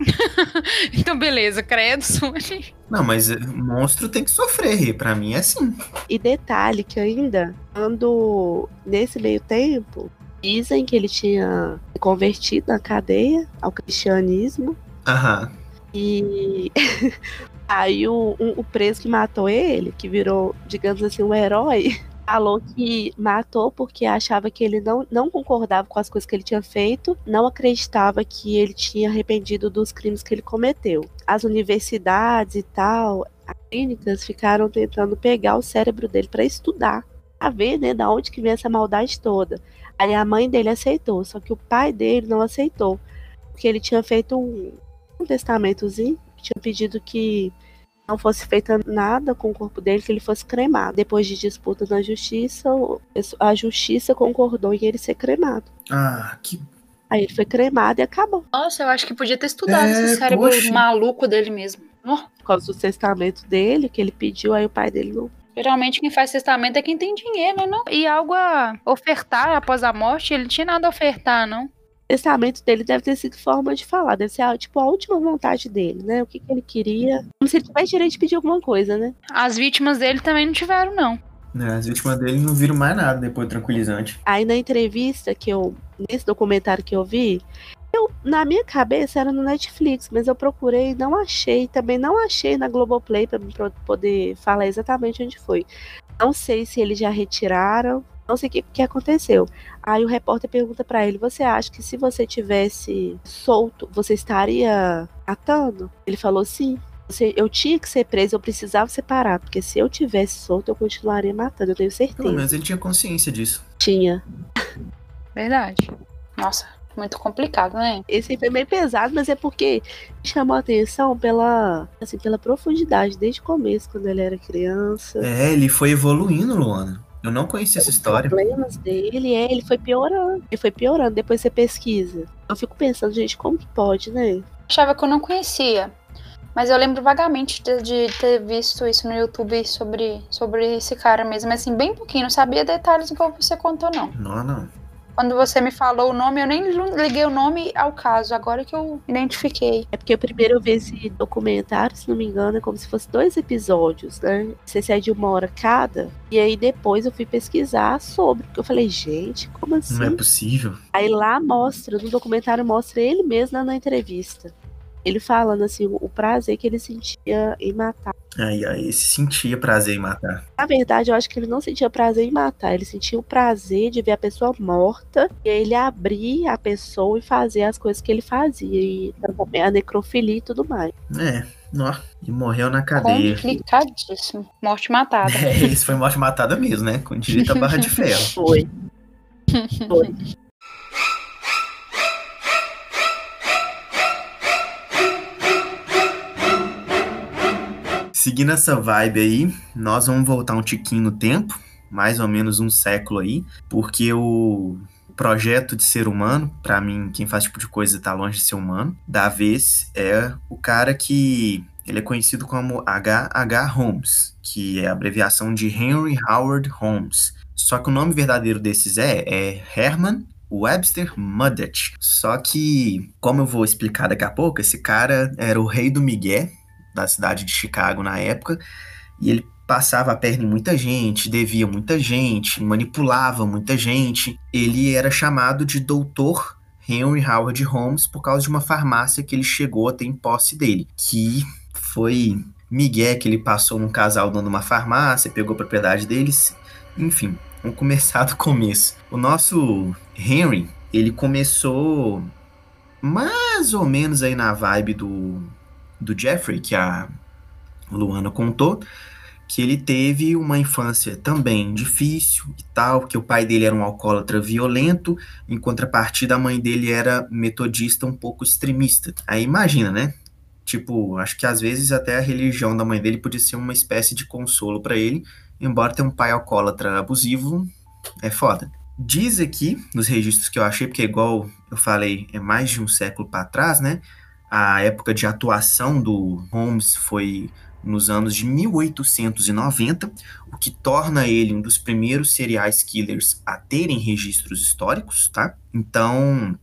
Então, beleza, credo, Sony. Não, mas monstro tem que sofrer. Pra mim é assim. E detalhe que ainda, quando nesse meio tempo, dizem que ele tinha se convertido na cadeia ao cristianismo. Aham. E aí o, um- o preso que matou ele, que virou, digamos assim, um herói, falou que matou porque achava que ele não, não concordava com as coisas que ele tinha feito, não acreditava que ele tinha arrependido dos crimes que ele cometeu. As universidades e tal, as clínicas ficaram tentando pegar o cérebro dele para estudar, a ver, né, da onde que vem essa maldade toda. Aí a mãe dele aceitou, só que o pai dele não aceitou, porque ele tinha feito um, um testamentozinho tinha pedido que não fosse feito nada com o corpo dele, que ele fosse cremado. Depois de disputa na justiça, a justiça concordou em ele ser cremado. Ah, que. Aí ele foi cremado e acabou. Nossa, eu acho que podia ter estudado É, esse cérebro poxa. maluco dele mesmo. Ó, Por causa do testamento dele, que ele pediu, aí o pai dele não. geralmente quem faz testamento é quem tem dinheiro, né? Não? E algo a ofertar após a morte, ele tinha nada a ofertar, não. O testamento dele deve ter sido forma de falar, deve ser tipo a última vontade dele, né? O que, que ele queria. Como se ele tivesse direito de pedir alguma coisa, né? As vítimas dele também não tiveram, não. né, as vítimas dele não viram mais nada depois do tranquilizante. Aí na entrevista que eu. Nesse documentário que eu vi, eu, na minha cabeça era no Netflix, mas eu procurei e não achei. Também não achei na Globoplay pro- poder falar exatamente onde foi. Não sei se eles já retiraram. Não sei o que, que aconteceu. Aí o repórter pergunta pra ele: Você acha que se você tivesse solto, você estaria matando? Ele falou sim. Eu tinha que ser preso, eu precisava separar, porque se eu tivesse solto, eu continuaria matando, eu tenho Pelo certeza. menos ele tinha consciência disso. Tinha. Verdade. Nossa, muito complicado, né? Esse foi bem pesado, mas é porque chamou a atenção pela, assim, pela profundidade desde o começo, quando ele era criança. É, ele foi evoluindo, Luana. Eu não conhecia essa história. problemas dele, é, ele foi piorando. Ele foi piorando, depois você pesquisa. Eu fico pensando, gente, como que pode, né? Achava que eu não conhecia. Mas eu lembro vagamente de, de ter visto isso no YouTube sobre, sobre esse cara mesmo. Mas assim, bem pouquinho. Não sabia detalhes igual você contou, não. Não, não. Quando você me falou o nome, eu nem liguei o nome ao caso. Agora que eu identifiquei. É porque primeiro eu vi esse documentário, se não me engano, é como se fosse dois episódios, né? Se é de uma hora cada. E aí depois eu fui pesquisar sobre, porque eu falei, gente, como assim? Não é possível. Aí lá mostra, no documentário mostra ele mesmo na, na entrevista. Ele falando assim, o, prazer que ele sentia em matar. Aí, aí, esse sentia prazer em matar. Na verdade, eu acho que ele não sentia prazer em matar, ele sentia o prazer de ver a pessoa morta e aí ele abrir a pessoa e fazer as coisas que ele fazia, e também a necrofilia e tudo mais. É, ó. E morreu na cadeia. Complicadíssimo. Morte matada. É, esse foi morte matada mesmo, né? Com direito à barra de ferro. Foi. Foi. Seguindo essa vibe aí, nós vamos voltar um tiquinho no tempo, mais ou menos um século aí, porque o projeto de ser humano, pra mim, quem faz tipo de coisa tá longe de ser humano, da vez é o cara que ele é conhecido como H.H. Holmes, que é a abreviação de Henry Howard Holmes. Só que o nome verdadeiro desses é, é Herman Webster Mudgett. Só que, como eu vou explicar daqui a pouco, esse cara era o rei do Miguel, da cidade de Chicago na época, e ele passava a perna em muita gente, devia muita gente, manipulava muita gente. Ele era chamado de Doutor Henry Howard Holmes por causa de uma farmácia que ele chegou a ter em posse dele, que foi Miguel que ele passou num casal dando uma farmácia, pegou a propriedade deles, enfim, vamos começar do começo. O nosso Henry, ele começou mais ou menos aí na vibe do, do Jeffrey, que a Luana contou, que ele teve uma infância também difícil e tal, que o pai dele era um alcoólatra violento, em contrapartida a mãe dele era metodista um pouco extremista. Aí imagina, né? Tipo, acho que às vezes até a religião da mãe dele podia ser uma espécie de consolo para ele, embora ter um pai alcoólatra abusivo é foda. Diz aqui, nos registros que eu achei, porque igual eu falei, é mais de um século para trás, né? A época de atuação do Holmes foi nos anos de 1890, o que torna ele um dos primeiros serial killers a terem registros históricos, tá? Então,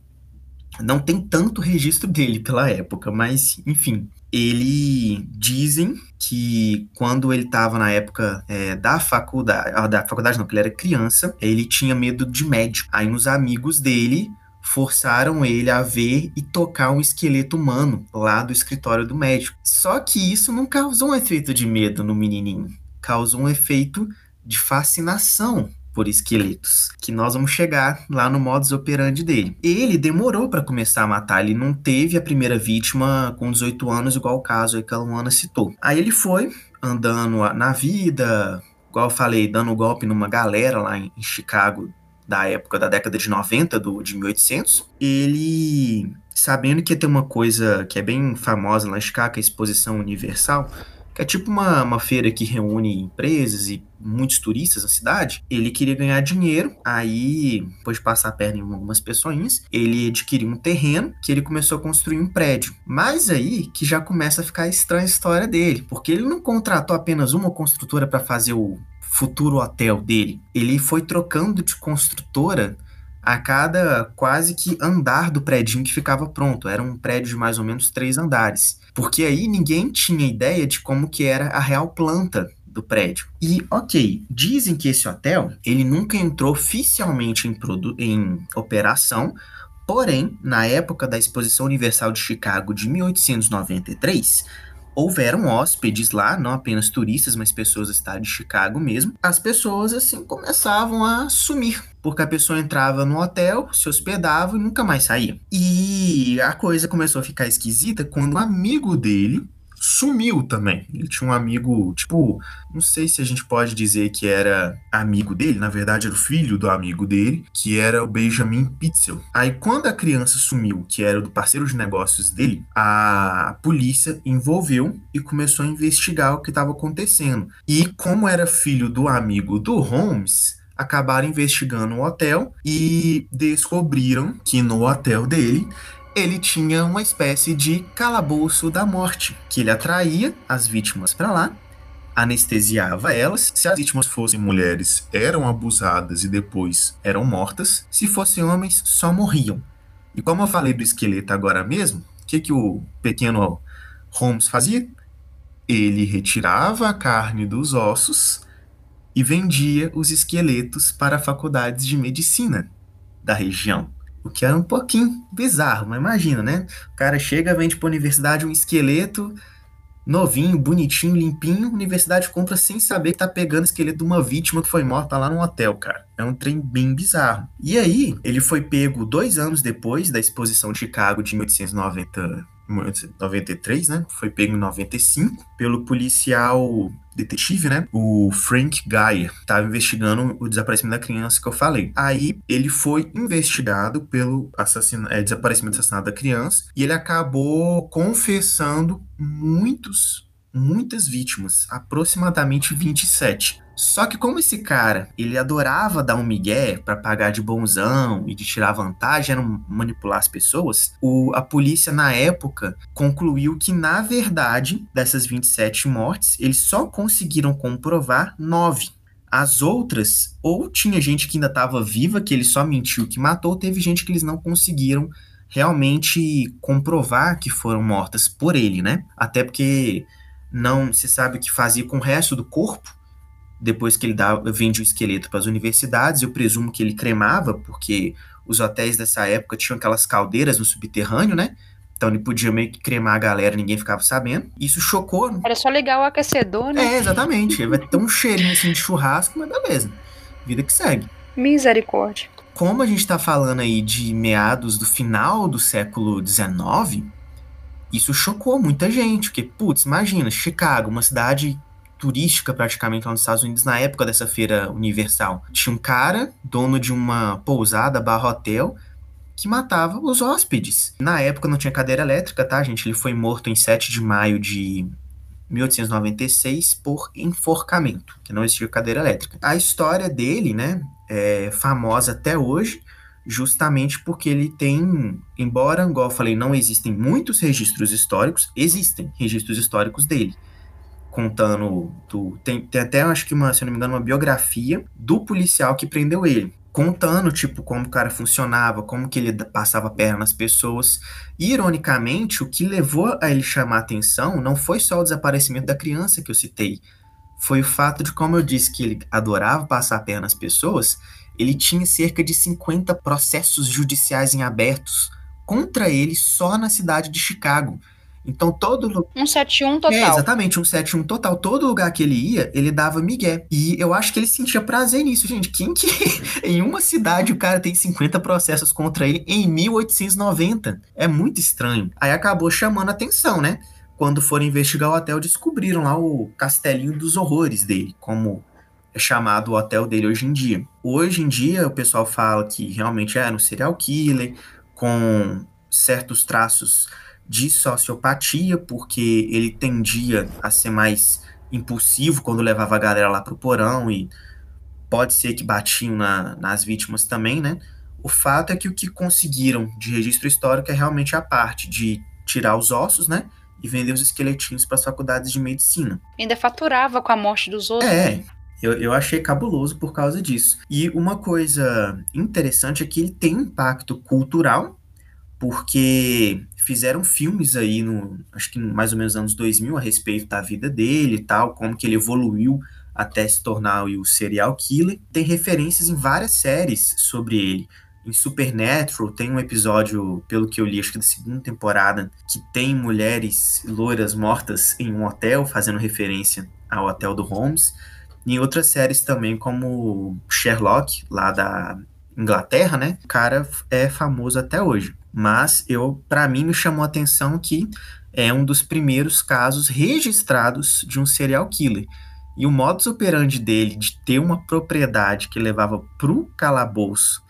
não tem tanto registro dele pela época, mas enfim. Ele dizem que quando ele estava na época é, da faculdade, ah, da faculdade não, que ele era criança, ele tinha medo de médico. Aí uns amigos dele forçaram ele a ver e tocar um esqueleto humano lá do escritório do médico. Só que isso não causou um efeito de medo no menininho, causou um efeito de fascinação por esqueletos, que nós vamos chegar lá no modus operandi dele. Ele demorou para começar a matar, ele não teve a primeira vítima com 18 anos, igual o caso que a Luana citou. Aí ele foi andando na vida, igual eu falei, dando golpe numa galera lá em Chicago da época da década de 90, do, de 1800, ele, sabendo que ia ter uma coisa que é bem famosa lá em Chicago, a Exposição Universal, que é tipo uma, uma feira que reúne empresas e muitos turistas na cidade, ele queria ganhar dinheiro, aí, depois de passar a perna em algumas pessoinhas, ele adquiriu um terreno que ele começou a construir um prédio. Mas aí que já começa a ficar estranha a história dele, porque ele não contratou apenas uma construtora para fazer o futuro hotel dele. Ele foi trocando de construtora a cada quase que andar do prédio que ficava pronto. Era um prédio de mais ou menos três andares. Porque aí ninguém tinha ideia de como que era a real planta do prédio. E, ok, dizem que esse hotel, ele nunca entrou oficialmente em, em operação, porém, na época da Exposição Universal de Chicago de 1893, houveram hóspedes lá, não apenas turistas, mas pessoas da cidade de Chicago mesmo. As pessoas, assim, começavam a sumir, porque a pessoa entrava no hotel, se hospedava e nunca mais saía. E a coisa começou a ficar esquisita quando um amigo dele sumiu também. Ele tinha um amigo, tipo, não sei se a gente pode dizer que era amigo dele, na verdade era o filho do amigo dele, que era o Benjamin Pitzel. Aí quando a criança sumiu, que era do parceiro de negócios dele, a polícia envolveu e começou a investigar o que estava acontecendo. E como era filho do amigo do Holmes, acabaram investigando o hotel e descobriram que no hotel dele ele tinha uma espécie de calabouço da morte, que ele atraía as vítimas para lá, anestesiava elas. Se as vítimas fossem mulheres, eram abusadas e depois eram mortas. Se fossem homens, só morriam. E como eu falei do esqueleto agora mesmo, o que, que o pequeno Holmes fazia? Ele retirava a carne dos ossos e vendia os esqueletos para faculdades de medicina da região. O que era um pouquinho bizarro, mas imagina, né? O cara chega, vende pra universidade um esqueleto novinho, bonitinho, limpinho, a universidade compra sem saber que tá pegando o esqueleto de uma vítima que foi morta lá no hotel, cara. É um trem bem bizarro. E aí, ele foi pego dois anos depois da exposição de Chicago de 1890 93, né? Foi pego em 95 pelo policial detetive, né? O Frank Geyer estava investigando o desaparecimento da criança que eu falei. Aí ele foi investigado pelo assassino, é, desaparecimento assassinato da criança e ele acabou confessando muitos muitas vítimas, aproximadamente 27. Só que como esse cara, ele adorava dar um migué para pagar de bonzão e de tirar vantagem, era manipular as pessoas, o, a polícia na época concluiu que na verdade, dessas 27 mortes, eles só conseguiram comprovar nove. As outras, ou tinha gente que ainda estava viva, que ele só mentiu que matou, ou teve gente que eles não conseguiram realmente comprovar que foram mortas por ele, né? Até porque não se sabe o que fazia com o resto do corpo, depois que ele dava, vende o esqueleto para as universidades, eu presumo que ele cremava, porque os hotéis dessa época tinham aquelas caldeiras no subterrâneo, né? Então ele podia meio que cremar a galera, ninguém ficava sabendo. Isso chocou. Né? Era só ligar o aquecedor, né? É, exatamente. Vai ter um cheirinho assim de churrasco, mas beleza. Vida que segue. Misericórdia. Como a gente tá falando aí de meados do final do século XIX, isso chocou muita gente. Porque, putz, imagina, Chicago, uma cidade turística praticamente lá nos Estados Unidos na época dessa feira universal. Tinha um cara, dono de uma pousada barra hotel, que matava os hóspedes. Na época não tinha cadeira elétrica, tá, gente? Ele foi morto em 7 de maio de 1896 por enforcamento, que não existia cadeira elétrica. A história dele, né, é famosa até hoje, justamente porque ele tem, embora, igual eu falei, não existem muitos registros históricos, existem registros históricos dele contando. Do, tem, tem até, acho que, uma, se não me engano, uma biografia do policial que prendeu ele. Contando, tipo, como o cara funcionava, como que ele passava a perna nas pessoas. E, ironicamente, o que levou a ele chamar atenção não foi só o desaparecimento da criança que eu citei. Foi o fato de, como eu disse, que ele adorava passar a perna nas pessoas, ele tinha cerca de 50 processos judiciais em abertos contra ele só na cidade de Chicago. Então todo um 71 total. É, exatamente, um 71 total. Todo lugar que ele ia, ele dava migué. E eu acho que ele sentia prazer nisso, gente. Quem que em uma cidade o cara tem 50 processos contra ele em 1890? É muito estranho. Aí acabou chamando atenção, né? Quando foram investigar o hotel, descobriram lá o castelinho dos horrores dele, como chamado o hotel dele hoje em dia. Hoje em dia, o pessoal fala que realmente era um serial killer com certos traços de sociopatia, porque ele tendia a ser mais impulsivo quando levava a galera lá pro porão e pode ser que batiam na, nas vítimas também, né? O fato é que o que conseguiram de registro histórico é realmente a parte de tirar os ossos, né? E vender os esqueletinhos para as faculdades de medicina. Ainda faturava com a morte dos outros. É, eu, eu achei cabuloso por causa disso. E uma coisa interessante é que ele tem impacto cultural, porque fizeram filmes aí no, acho que mais ou menos anos 2000 a respeito da vida dele e tal, como que ele evoluiu até se tornar o serial killer. Tem referências em várias séries sobre ele. Em Supernatural tem um episódio, pelo que eu li, acho que da segunda temporada, que tem mulheres loiras mortas em um hotel, fazendo referência ao hotel do Holmes. Em outras séries também, como Sherlock, lá da Inglaterra, né? O cara é famoso até hoje. Mas eu, para mim, me chamou a atenção que é um dos primeiros casos registrados de um serial killer. E o modus operandi dele de ter uma propriedade que levava pro calabouço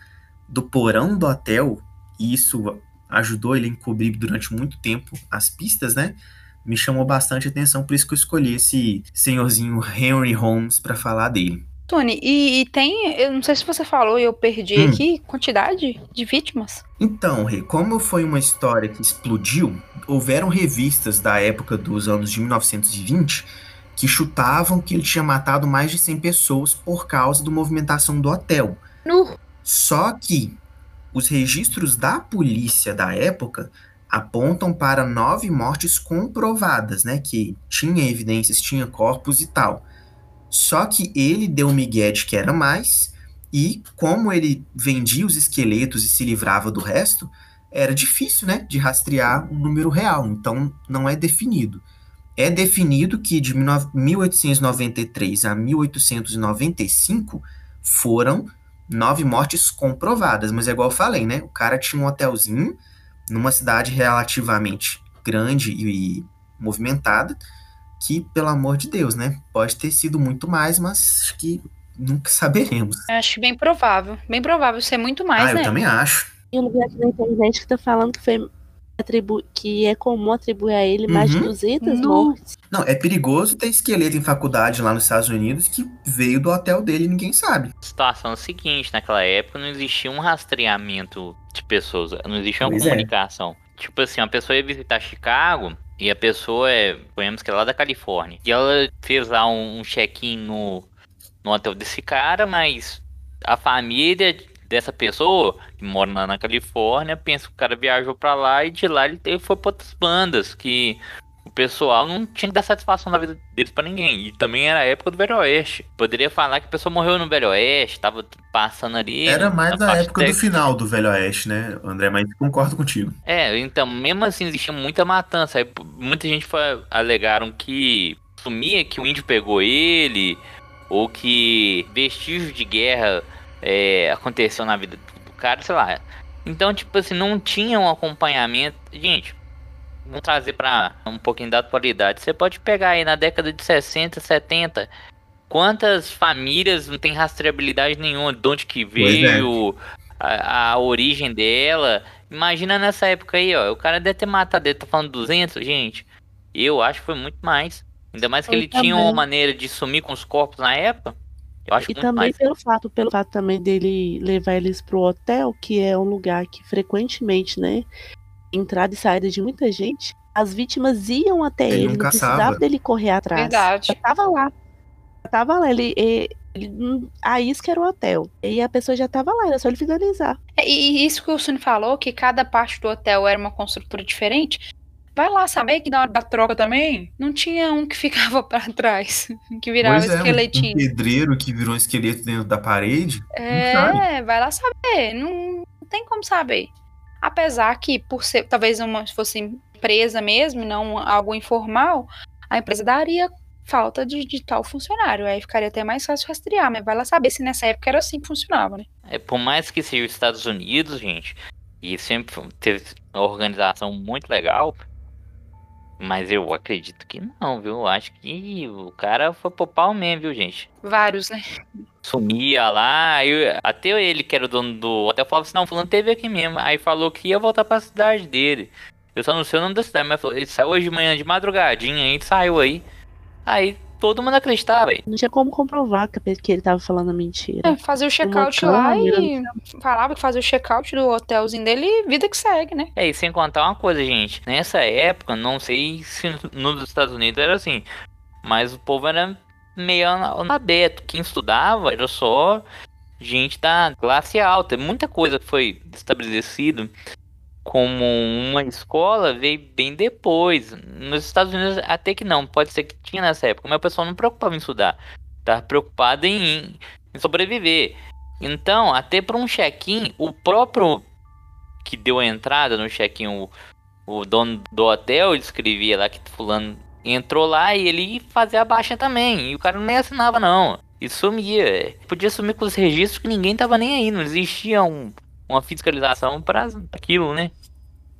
do porão do hotel, e isso ajudou ele a encobrir durante muito tempo as pistas, né? Me chamou bastante atenção, por isso que eu escolhi esse senhorzinho Henry Holmes para falar dele. Tony, e, e, tem, eu não sei se você falou e eu perdi hum. aqui, quantidade de vítimas? Então, Rê, como foi uma história que explodiu, houveram revistas da época dos anos de 1920 que chutavam que ele tinha matado mais de 100 pessoas por causa da movimentação do hotel. No. Só que os registros da polícia da época apontam para nove mortes comprovadas, né? Que tinha evidências, tinha corpos e tal. Só que ele deu migué de que era mais, e como ele vendia os esqueletos e se livrava do resto, era difícil, né, de rastrear um número real, então não é definido. É definido que de 1893 a 1895 foram nove mortes comprovadas, mas é igual eu falei, né? O cara tinha um hotelzinho numa cidade relativamente grande e movimentada, que, pelo amor de Deus, né? Pode ter sido muito mais, mas acho que nunca saberemos. Acho bem provável. Bem provável ser muito mais, ah, né? eu também acho. Tem um lugar na internet que tá falando que foi atribu que é comum atribuir a ele mais de Uhum. 200 Nu. mortes. Não, é perigoso ter esqueleto em faculdade lá nos Estados Unidos que veio do hotel dele e ninguém sabe. A situação é a seguinte, naquela época não existia um rastreamento de pessoas, não existia uma Pois é. comunicação. Tipo assim, uma pessoa ia visitar Chicago e a pessoa é, suponhamos que é lá da Califórnia. E ela fez lá um, um check-in no, no hotel desse cara, mas a família dessa pessoa que mora lá na Califórnia pensa que o cara viajou pra lá e de lá ele, ele foi pra outras bandas que o pessoal não tinha que dar satisfação na vida deles pra ninguém. E também era a época do Velho Oeste. Poderia falar que a pessoa morreu no Velho Oeste, tava passando ali. Era mais parte época do final do Velho Oeste, né, André? Mas concordo contigo. É, então, mesmo assim existia muita matança. Aí, muita gente foi, alegaram que sumia que o índio pegou ele, ou que vestígios de guerra é, aconteceu na vida do cara, sei lá. Então, tipo assim, não tinha um acompanhamento. Gente, vamos trazer pra um pouquinho da atualidade. Você pode pegar aí na década de 60, 70. Quantas famílias não tem rastreabilidade nenhuma de onde que é. veio, a, a origem dela. Imagina nessa época aí, ó. O cara deve ter matado, ele tá falando 200, gente. Eu acho que foi muito mais. Ainda mais que Eu ele tinha também. uma maneira de sumir com os corpos na época. Eu acho E muito também mais. pelo fato, pelo fato também dele levar eles pro hotel, que é um lugar que frequentemente, né, entrada e saída de muita gente, as vítimas iam até Ele ele, não caçava. precisava dele correr atrás. Verdade. Já tava lá. Já tava lá. Ele, ele, ele- hum, a isca era o hotel. E a pessoa já tava lá, era só ele finalizar. É, E isso que o Suni falou, que cada parte do hotel era uma construtora diferente. Vai lá saber que na hora da troca também não tinha um que ficava pra trás, que virava Pois é, um- um esqueletinho. pedreiro que virou um esqueleto dentro da parede. É, vai lá saber. Não, não tem como saber. Apesar que, por ser talvez uma se fosse empresa mesmo, não algo informal, a empresa daria falta de, de tal funcionário. Aí ficaria até mais fácil rastrear, mas vai lá saber se nessa época era assim que funcionava, né? É, por mais que seja os Estados Unidos, gente, e sempre teve uma organização muito legal, mas eu acredito que não, viu? Acho que o cara foi pro pau mesmo, viu, gente? Vários, né? Sumia lá, aí até ele, que era o dono do hotel, falava assim, não, fulano teve aqui mesmo. Aí falou que ia voltar pra cidade dele. Eu só não sei o nome da cidade, mas falou, ele saiu hoje de manhã de madrugadinha, aí saiu aí. Aí todo mundo acreditava. Não tinha como comprovar que ele tava falando mentira. É, fazia o check-out lá e falava que fazia o check-out do hotelzinho dele e vida que segue, né? É, e sem contar uma coisa, gente. Nessa época, não sei se nos Estados Unidos era assim, mas o povo era meio analfabeto. Quem estudava era só gente da classe alta. Muita coisa foi estabelecido como uma escola veio bem depois. Nos Estados Unidos até que não, pode ser que tinha nessa época, mas o pessoal não preocupava em estudar. Tava preocupado em, em sobreviver. Então, até para um check-in, o próprio que deu a entrada no check-in, o, o dono do hotel, ele escrevia lá que fulano entrou lá e ele ia fazer a baixa também. E o cara nem assinava, não. E sumia. Podia sumir com os registros que ninguém tava nem aí. Não existia um- uma fiscalização para aquilo, né?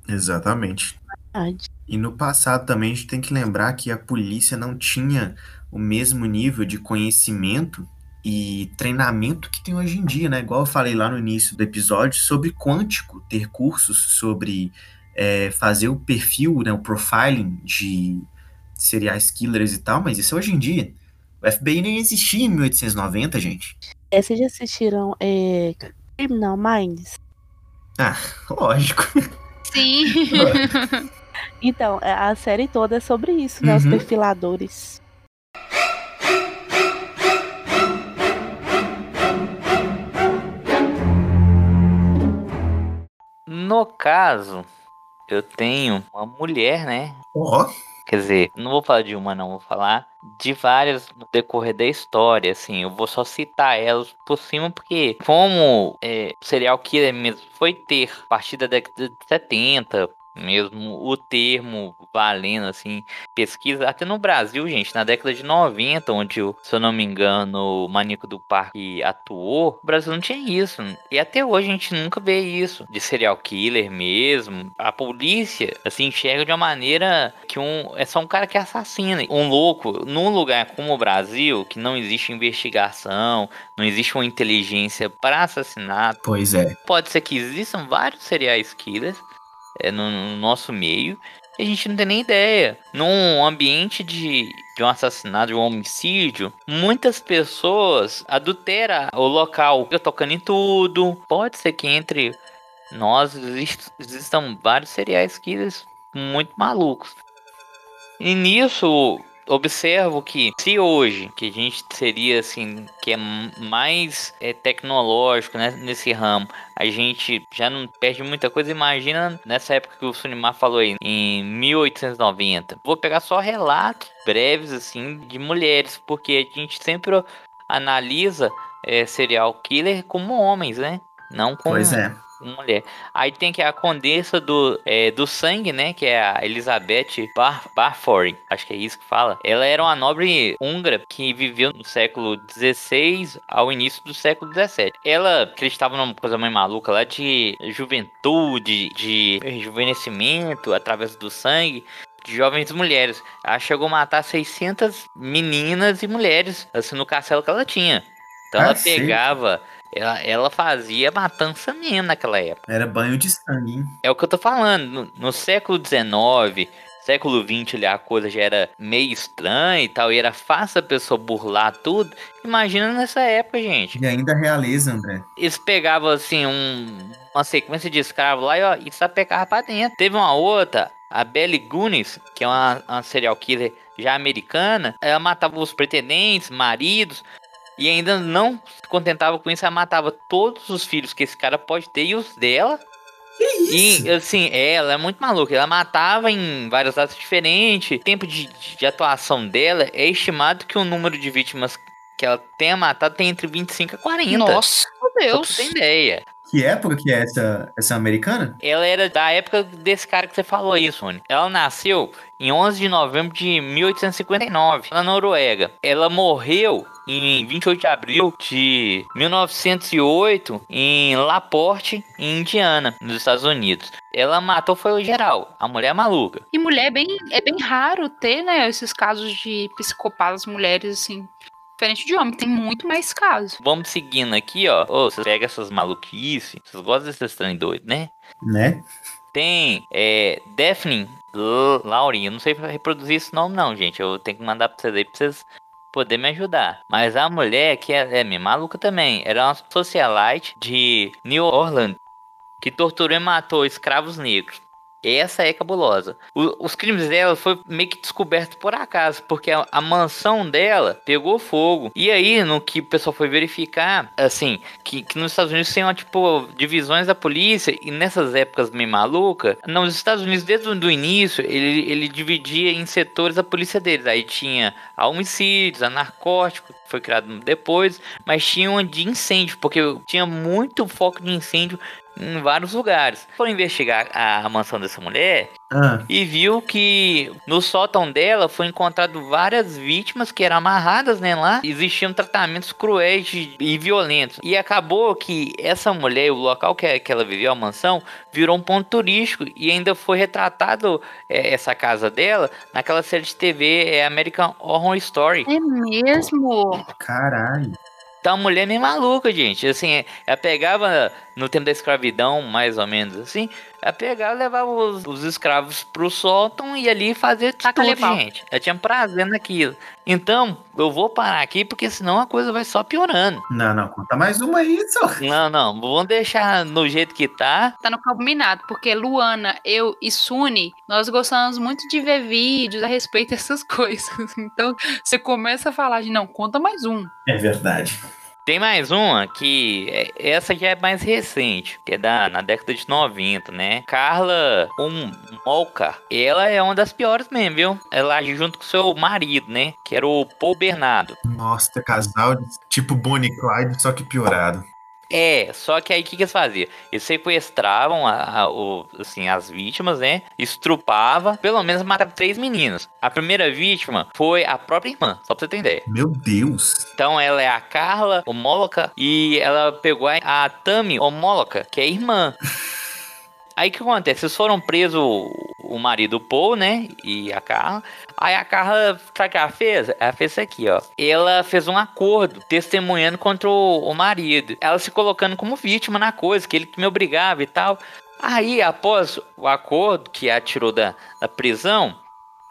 Exatamente. Verdade. E no passado também a gente tem que lembrar que a polícia não tinha o mesmo nível de conhecimento e treinamento que tem hoje em dia, né? Igual eu falei lá no início do episódio sobre quântico, ter cursos sobre é, fazer o perfil, né, o profiling de serial killers e tal, mas isso é hoje em dia. O FBI nem existia em 1890, gente. É, vocês já assistiram é, Criminal Minds? Lógico. Sim. Então, é, a série toda é sobre isso, né? Os Uhum. perfiladores. No caso, eu tenho uma mulher, né? Ó, Quer dizer, não vou falar de uma, não, vou falar de várias no decorrer da história, assim. Eu vou só citar elas por cima, porque como é, serial killer mesmo foi ter, a partir da década de 70, mesmo o termo valendo, assim, pesquisa, até no Brasil, gente, na década de 90, onde, o- se eu não me engano, o Maníaco do Parque atuou, o Brasil não tinha isso. E até hoje a gente nunca vê isso, de serial killer mesmo. A polícia, assim, enxerga de uma maneira que um, é só um cara que assassina. Um louco, num lugar como o Brasil, que não existe investigação, não existe uma inteligência para assassinato, pois é. pode ser que existam vários serial killers, é, no, no nosso meio a gente não tem nem ideia. Num ambiente de, de um assassinato, de um homicídio, muitas pessoas adulteram o local, tocando em tudo. Pode ser que entre nós existam vários serial killers muito malucos. E nisso, observo que se hoje, que a gente seria assim, que é mais é, tecnológico né, nesse ramo, a gente já não perde muita coisa, imagina nessa época que o Sunimar falou aí, em 1890. Vou pegar só relatos breves assim de mulheres, porque a gente sempre analisa é, serial killer como homens, né? Não como Pois é mulher. Aí tem que a condessa do, é, do sangue, né? Que é a Elizabeth Bar Barford, acho que é isso que fala. Ela era uma nobre húngara que viveu no século XVI ao início do século XVII. Ela acreditava numa coisa meio maluca lá de juventude, de rejuvenescimento através do sangue de jovens mulheres. Ela chegou a matar 600 meninas e mulheres, assim, no castelo que ela tinha. Então ah, ela pegava ela, ela fazia matança mesmo naquela época. Era banho de sangue, hein? É o que eu tô falando. No, no século XIX, século XX, ali, a coisa já era meio estranha e tal, e era fácil a pessoa burlar tudo. Imagina nessa época, gente. E ainda realiza, André. Eles pegavam, assim, um, uma sequência de escravos lá e, ó, e sapecavam pra dentro. Teve uma outra, a Belly Gunis, que é uma, uma serial killer já americana, ela matava os pretendentes, maridos, e ainda não se contentava com isso, ela matava todos os filhos que esse cara pode ter e os dela. Que isso? E assim, ela é muito maluca. Ela matava em várias datas diferentes. O tempo de, de atuação dela é estimado que o número de vítimas que ela tenha matado tem entre 25 a 40. Nossa, meu Deus. Pra você ter ideia. Que época que é essa, essa americana? Ela era da época desse cara que você falou aí, Sônia. Ela nasceu em 11 de novembro de 1859, na Noruega. Ela morreu em 28 de abril de 1908 em Laporte, em Indiana, nos Estados Unidos. Ela matou foi o geral, a mulher maluca. E mulher é bem, é bem raro ter, né, esses casos de psicopatas mulheres assim. Diferente de homem, tem muito mais casos. Vamos seguindo aqui, ó. Ô, você pega essas maluquices. Vocês gostam desses trem doidos, né? Né? Tem é, Daphne Lauren. Eu não sei reproduzir esse nome, não, gente. Eu tenho que mandar pra vocês aí pra vocês poder me ajudar. Mas a mulher, que é, é minha maluca também, era uma socialite de New Orleans que torturou e matou escravos negros. Essa é cabulosa. O, os crimes dela foi meio que descoberto por acaso, porque a, a, mansão dela pegou fogo. E aí, no que o pessoal foi verificar, assim, que, que nos Estados Unidos tem, uma, tipo, divisões da polícia, e nessas épocas meio maluca, nos Estados Unidos, desde o início, ele, ele dividia em setores a polícia deles. Aí tinha a homicídios, a narcóticos, foi criado depois, mas tinha uma de incêndio, porque tinha muito foco de incêndio em vários lugares. Foram investigar a mansão dessa mulher ah. e viu que no sótão dela foi encontrado várias vítimas que eram amarradas né, lá. Existiam tratamentos cruéis e violentos. E acabou que essa mulher, o local que, que ela viveu, a mansão, virou um ponto turístico e ainda foi retratado é, essa casa dela naquela série de TV é American Horror Story. É mesmo? Caralho. Tá uma mulher meio maluca, gente. Assim, ela pegava no tempo da escravidão, mais ou menos assim, ela pegava e levava os, os escravos pro sótão e ali fazer tudo, gente. Ela tinha prazer naquilo. Então, eu vou parar aqui porque senão a coisa vai só piorando. Não, não, conta mais uma aí, só. Não, não, vamos deixar no jeito que tá. Tá no combinado, porque Luana, eu e Suni, nós gostamos muito de ver vídeos a respeito dessas coisas. Então, você começa a falar de não, conta mais um. É verdade. Tem mais uma que é, essa já é mais recente, que é da na década de 90, né? Carla um ela é uma das piores mesmo, viu? Ela junto com seu marido, né? Que era o Paul Bernardo. Nossa, casal tipo Bonnie Clyde, só que piorado. É, só que aí o que, que eles faziam? Eles sequestravam a, a, o, assim, as vítimas, né? Estrupava, pelo menos matavam três meninas. A primeira vítima foi a própria irmã, só pra você ter ideia. Meu Deus! Então ela é a Carla Homoloca e ela pegou a, a Tami Homoloca, que é irmã. Aí o que acontece? Eles foram presos o marido Paul, né? E a Carla. Aí a Carla, sabe o que ela fez? Ela fez isso aqui, ó. Ela fez um acordo testemunhando contra o, o marido. Ela se colocando como vítima na coisa, que ele que me obrigava e tal. Aí, após o acordo que a tirou da, da prisão,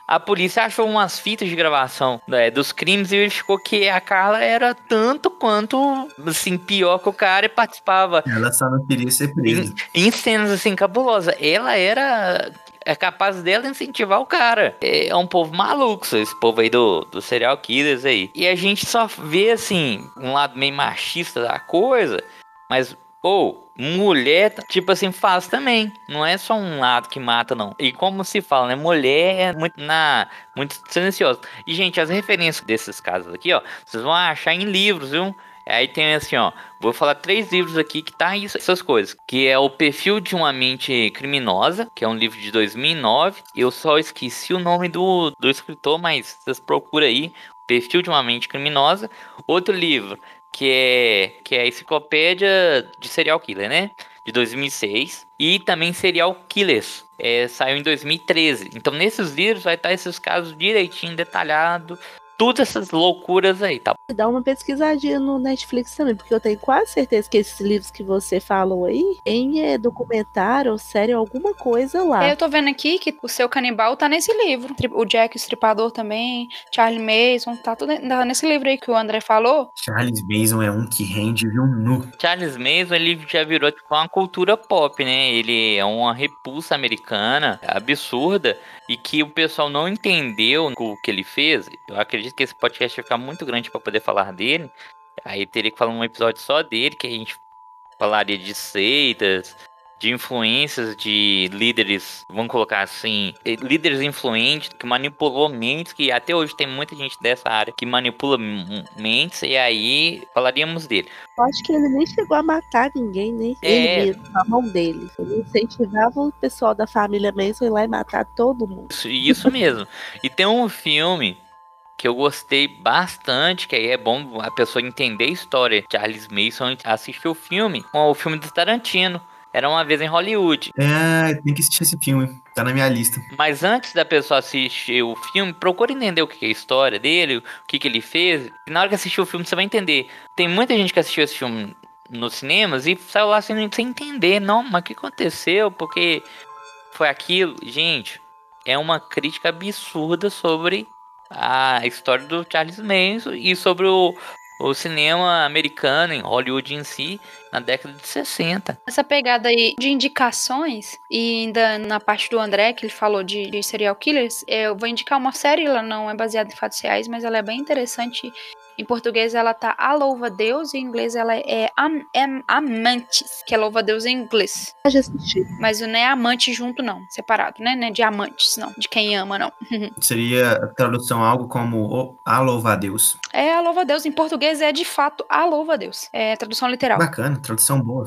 a polícia achou umas fitas de gravação né, dos crimes e verificou que a Carla era tanto quanto, assim, pior que o cara e participava. Ela só não queria ser presa. Em, em cenas, assim, cabulosas. Ela era é capaz dela incentivar o cara. É um povo maluco, esse povo aí do, do serial killers aí. E a gente só vê, assim, um lado meio machista da coisa, mas, ou, oh, mulher, tipo assim, faz também. Não é só um lado que mata, não. E como se fala, né? Mulher é muito, na, muito silenciosa. E, gente, as referências desses casos aqui, ó, vocês vão achar em livros, viu? Aí tem assim, ó, vou falar três livros aqui que tá isso, essas coisas, que é o Perfil de uma Mente Criminosa, que é um livro de 2009. Eu só esqueci o nome do, do escritor, mas vocês procuram aí, Perfil de uma Mente Criminosa. Outro livro que é que é a Enciclopédia de Serial Killer, né? De 2006 e também Serial Killers, é, saiu em 2013. Então nesses livros vai estar esses casos direitinho detalhado todas essas loucuras aí, tá? Dá uma pesquisadinha no Netflix também, porque eu tenho quase certeza que esses livros que você falou aí, em é, documentário, série, alguma coisa lá. Eu tô vendo aqui que o seu canibal tá nesse livro. O Jack o Estripador também, Charlie Mason, tá tudo nesse livro aí que o André falou. Charles Mason é um que rende, viu, nu. Charles Mason, ele já virou tipo uma cultura pop, né? Ele é uma repulsa americana absurda e que o pessoal não entendeu o que ele fez. Eu acredito que esse podcast vai ficar muito grande para poder falar dele. Aí teria que falar um episódio só dele, que a gente falaria de seitas, de influências de líderes, vamos colocar assim, eh, líderes influentes que manipulou mentes, que até hoje tem muita gente dessa área que manipula mentes, e aí falaríamos dele. Eu acho que ele nem chegou a matar ninguém, né? É... Ele mesmo, na mão dele. Ele incentivava o pessoal da família mesmo ir lá e matar todo mundo. Isso, isso mesmo. e tem um filme que eu gostei bastante, que aí é bom a pessoa entender a história. Charles Mason assistiu o filme, o filme do Tarantino. Era uma vez em Hollywood. É, tem que assistir esse filme. Tá na minha lista. Mas antes da pessoa assistir o filme, procure entender o que é a história dele, o que, que ele fez. E na hora que assistir o filme, você vai entender. Tem muita gente que assistiu esse filme nos cinemas e saiu lá sem, sem entender. Não, mas o que aconteceu? Porque foi aquilo. Gente, é uma crítica absurda sobre a história do Charles Manson e sobre o, o cinema americano, em Hollywood em si, na década de 60. Essa pegada aí de indicações, e ainda na parte do André, que ele falou de, de serial killers, eu vou indicar uma série, ela não é baseada em fatos reais, mas ela é bem interessante em português ela tá a louva Deus, em inglês ela é am, am, amantes, que é louva Deus em inglês. Eu já assisti. Mas não é amante junto não, separado, né? Não é de amantes, não, de quem ama não. Seria a tradução algo como a louva Deus. É a louva Deus, em português é de fato a louva Deus. É tradução literal. Bacana, tradução boa.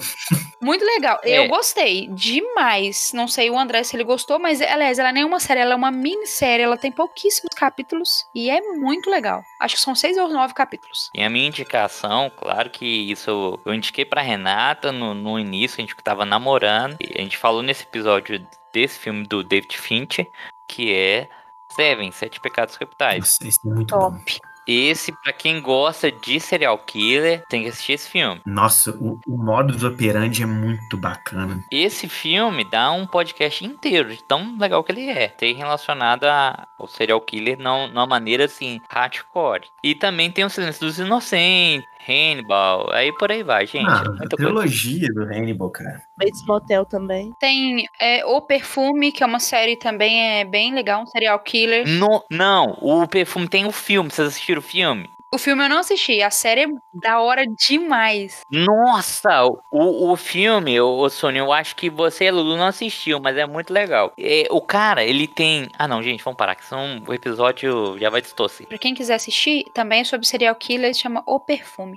Muito legal. É. Eu gostei demais. Não sei o André se ele gostou, mas aliás, ela nem é uma série, ela é uma minissérie, ela tem pouquíssimos capítulos e é muito legal. Acho que são seis ou nove capítulos. E a minha indicação, claro que isso eu indiquei pra Renata no, no início, a gente tava namorando. a gente falou nesse episódio desse filme do David Fincher, que é Seven, Sete Pecados Capitais. Nossa, esse é muito Top. bom. Esse, para quem gosta de serial killer, tem que assistir esse filme. Nossa, o, o modus operandi é muito bacana. Esse filme dá um podcast inteiro de tão legal que ele é. Tem relacionado ao serial killer não, numa maneira assim, hardcore. E também tem o Silêncio dos Inocentes, Hannibal, aí por aí vai, gente. Ah, a trilogia coisa. do Hannibal, cara. Bates Motel também. Tem é, O Perfume, que é uma série também é bem legal, um serial killer. No, não, o Perfume tem o filme, vocês assistiram o filme? O filme eu não assisti, a série é da hora demais. Nossa, o, o filme, o, Sônia, eu acho que você, Lulu, não assistiu, mas é muito legal. É, o cara, ele tem. Ah, não, gente, vamos parar, que senão o episódio já vai distorcer. Pra quem quiser assistir, também é sobre serial killer, chama O Perfume.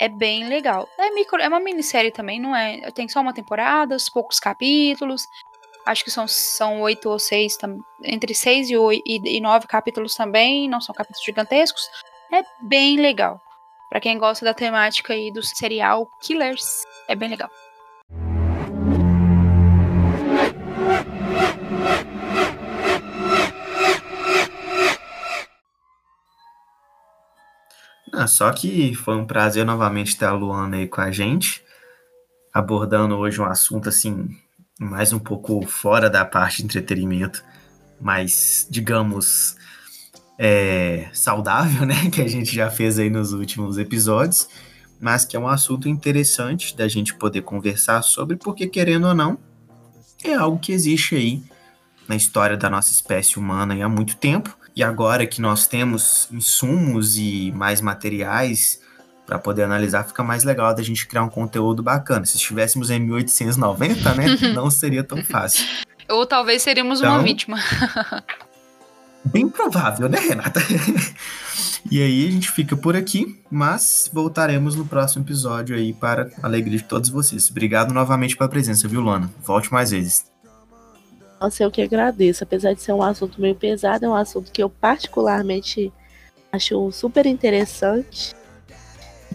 É bem legal. É, micro, é uma minissérie também, não é? Tem só uma temporada, poucos capítulos. Acho que são, são oito ou seis, entre seis e, oito, e, e nove capítulos também, não são capítulos gigantescos é bem legal. Para quem gosta da temática aí dos serial killers, é bem legal. Ah, só que foi um prazer novamente ter a Luana aí com a gente, abordando hoje um assunto assim mais um pouco fora da parte de entretenimento, mais, digamos, é, saudável, né? Que a gente já fez aí nos últimos episódios, mas que é um assunto interessante da gente poder conversar sobre, porque querendo ou não, é algo que existe aí na história da nossa espécie humana há muito tempo. E agora que nós temos insumos e mais materiais para poder analisar, fica mais legal da gente criar um conteúdo bacana. Se estivéssemos em 1890, né, não seria tão fácil. Ou talvez seríamos então, uma vítima. Bem provável, né, Renata? e aí a gente fica por aqui, mas voltaremos no próximo episódio aí para a alegria de todos vocês. Obrigado novamente pela presença, viu, Luana? Volte mais vezes. Nossa, eu que agradeço. Apesar de ser um assunto meio pesado, é um assunto que eu particularmente acho super interessante.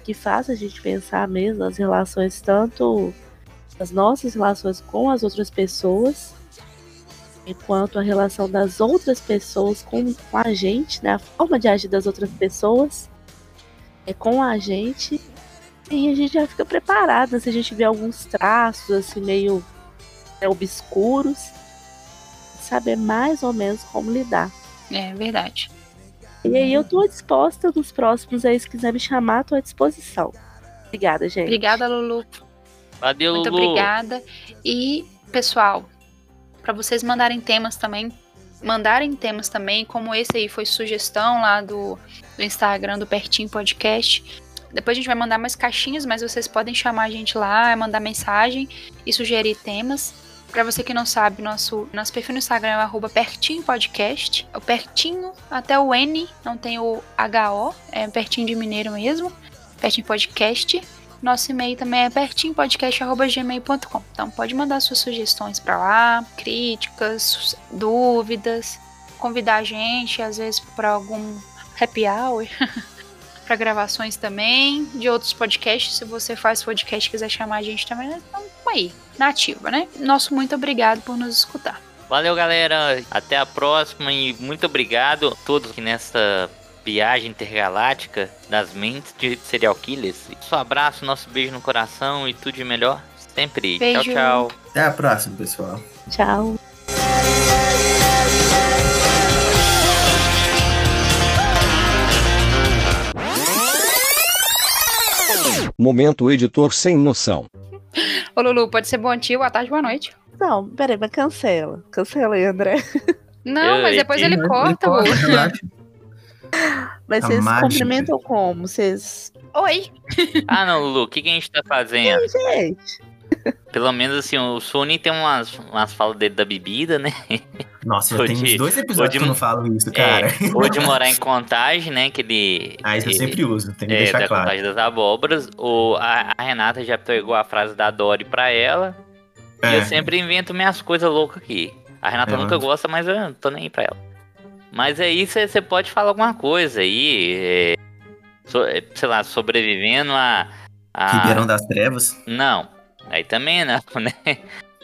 Que faz a gente pensar mesmo nas relações, tanto as nossas relações com as outras pessoas enquanto a relação das outras pessoas com, com a gente, né? A forma de agir das outras pessoas é com a gente. E a gente já fica preparado se a gente vê alguns traços assim meio né, obscuros, saber mais ou menos como lidar. É verdade. E aí eu tô disposta nos próximos aí, se quiser me chamar, tô à disposição. Obrigada, gente. Obrigada, Lulu. Valeu, Muito Lulu. obrigada. E, pessoal, para vocês mandarem temas também. Mandarem temas também, como esse aí foi sugestão lá do, do Instagram do Pertinho Podcast. Depois a gente vai mandar mais caixinhas, mas vocês podem chamar a gente lá, mandar mensagem e sugerir temas. Para você que não sabe, nosso, nosso perfil no Instagram é arroba pertinho podcast. O pertinho, até o N, não tem o HO, é pertinho de mineiro mesmo. Pertinho podcast. Nosso e-mail também é pertinhopodcast.gmail.com. Então pode mandar suas sugestões para lá, críticas, dúvidas, convidar a gente, às vezes, para algum happy hour. para gravações também de outros podcasts. Se você faz podcast e quiser chamar a gente também, então aí, na ativa, né? Nosso muito obrigado por nos escutar. Valeu, galera. Até a próxima e muito obrigado a todos que nessa viagem intergaláctica das mentes de serial killers. Só abraço, nosso beijo no coração e tudo de melhor sempre. Beijo. Tchau, tchau. Até a próxima, pessoal. Tchau. Momento editor sem noção. Ô Lulu, pode ser bom dia, boa tarde, boa noite. Não, peraí, mas cancela. Cancela aí, André. Não, mas depois ele Ele corta, corta, Lu. relaxa. Mas A vocês mágica. cumprimentam como? Vocês. Oi. Ah, não, Lulu, o que, que a gente tá fazendo? Gente, Pelo menos assim, o Sony tem umas, umas falas dele da bebida, né? Nossa, já tem uns dois episódios Di, que eu não falo isso, cara. É, ou de morar em contagem, né? Que ele. ah, isso eu ele- sempre uso, tem que É, deixar da claro. contagem das abóboras. O, a, a Renata já pegou a frase da Dory pra ela. E É. eu sempre invento minhas coisas loucas aqui. A Renata É, nunca gosta, mas eu não tô nem aí pra ela. Mas aí você pode falar alguma coisa aí. é, so- é, sei lá, sobrevivendo a. a Ribeirão das Trevas. Não, aí também não, né?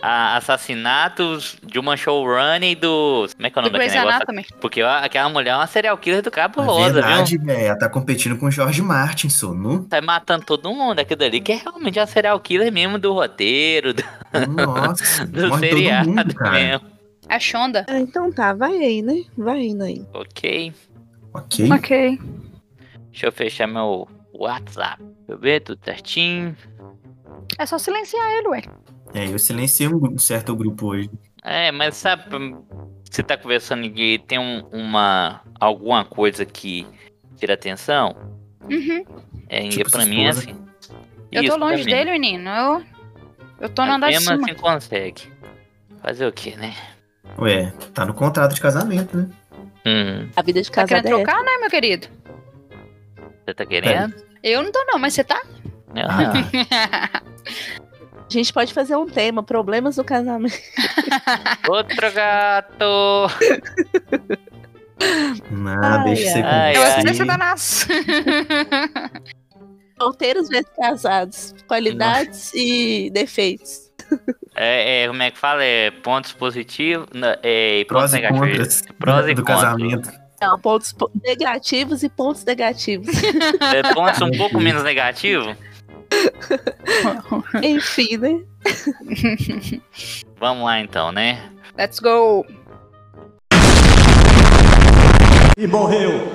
A assassinatos de uma showrunner e do. Como é que é o Do nome daquele negócio? Anatomy. Porque ó, aquela mulher é uma serial killer do É cabulosa, verdade, viu? velho. Ela tá competindo com o George Martin, sou nu. Tá matando todo mundo aquilo dali, que é realmente a serial killer mesmo do roteiro, do, Nossa, do morre todo seriado mundo, cara. mesmo. A Shonda. ah, então tá, vai aí, né? Vai indo aí. Ok. Ok. Ok. Deixa eu fechar meu WhatsApp. Deixa eu ver, tudo certinho. É só silenciar ele, ué. É, eu silenciei um, certo grupo hoje. É, mas sabe, você tá conversando e tem um- uma. alguma coisa que tira atenção? Uhum. É, Tipo pra mim é assim. Eu Isso, tô longe dele, menino. Eu, eu tô no Mas andar de mesmo cima. assim consegue. Fazer o quê, né? Ué, tá no contrato de casamento, né? Hum, A vida de Tá casada querendo é trocar, né, meu querido? você tá querendo? Eu não tô, não, mas você tá? Ah, A gente pode fazer um tema, problemas do casamento. Outro gato! não, Ai, deixa você ai. Eu ai. acho que você tá. Solteiros versus casados. Qualidades e defeitos. É, é, como é que fala? É pontos positivos na- é, e pontos Prós e negativos. contras Prós e do casamento. Não, pontos po- negativos e pontos negativos. É, pontos um pouco menos negativos? Enfim, né? Vamos lá então, né? Let's go! E morreu.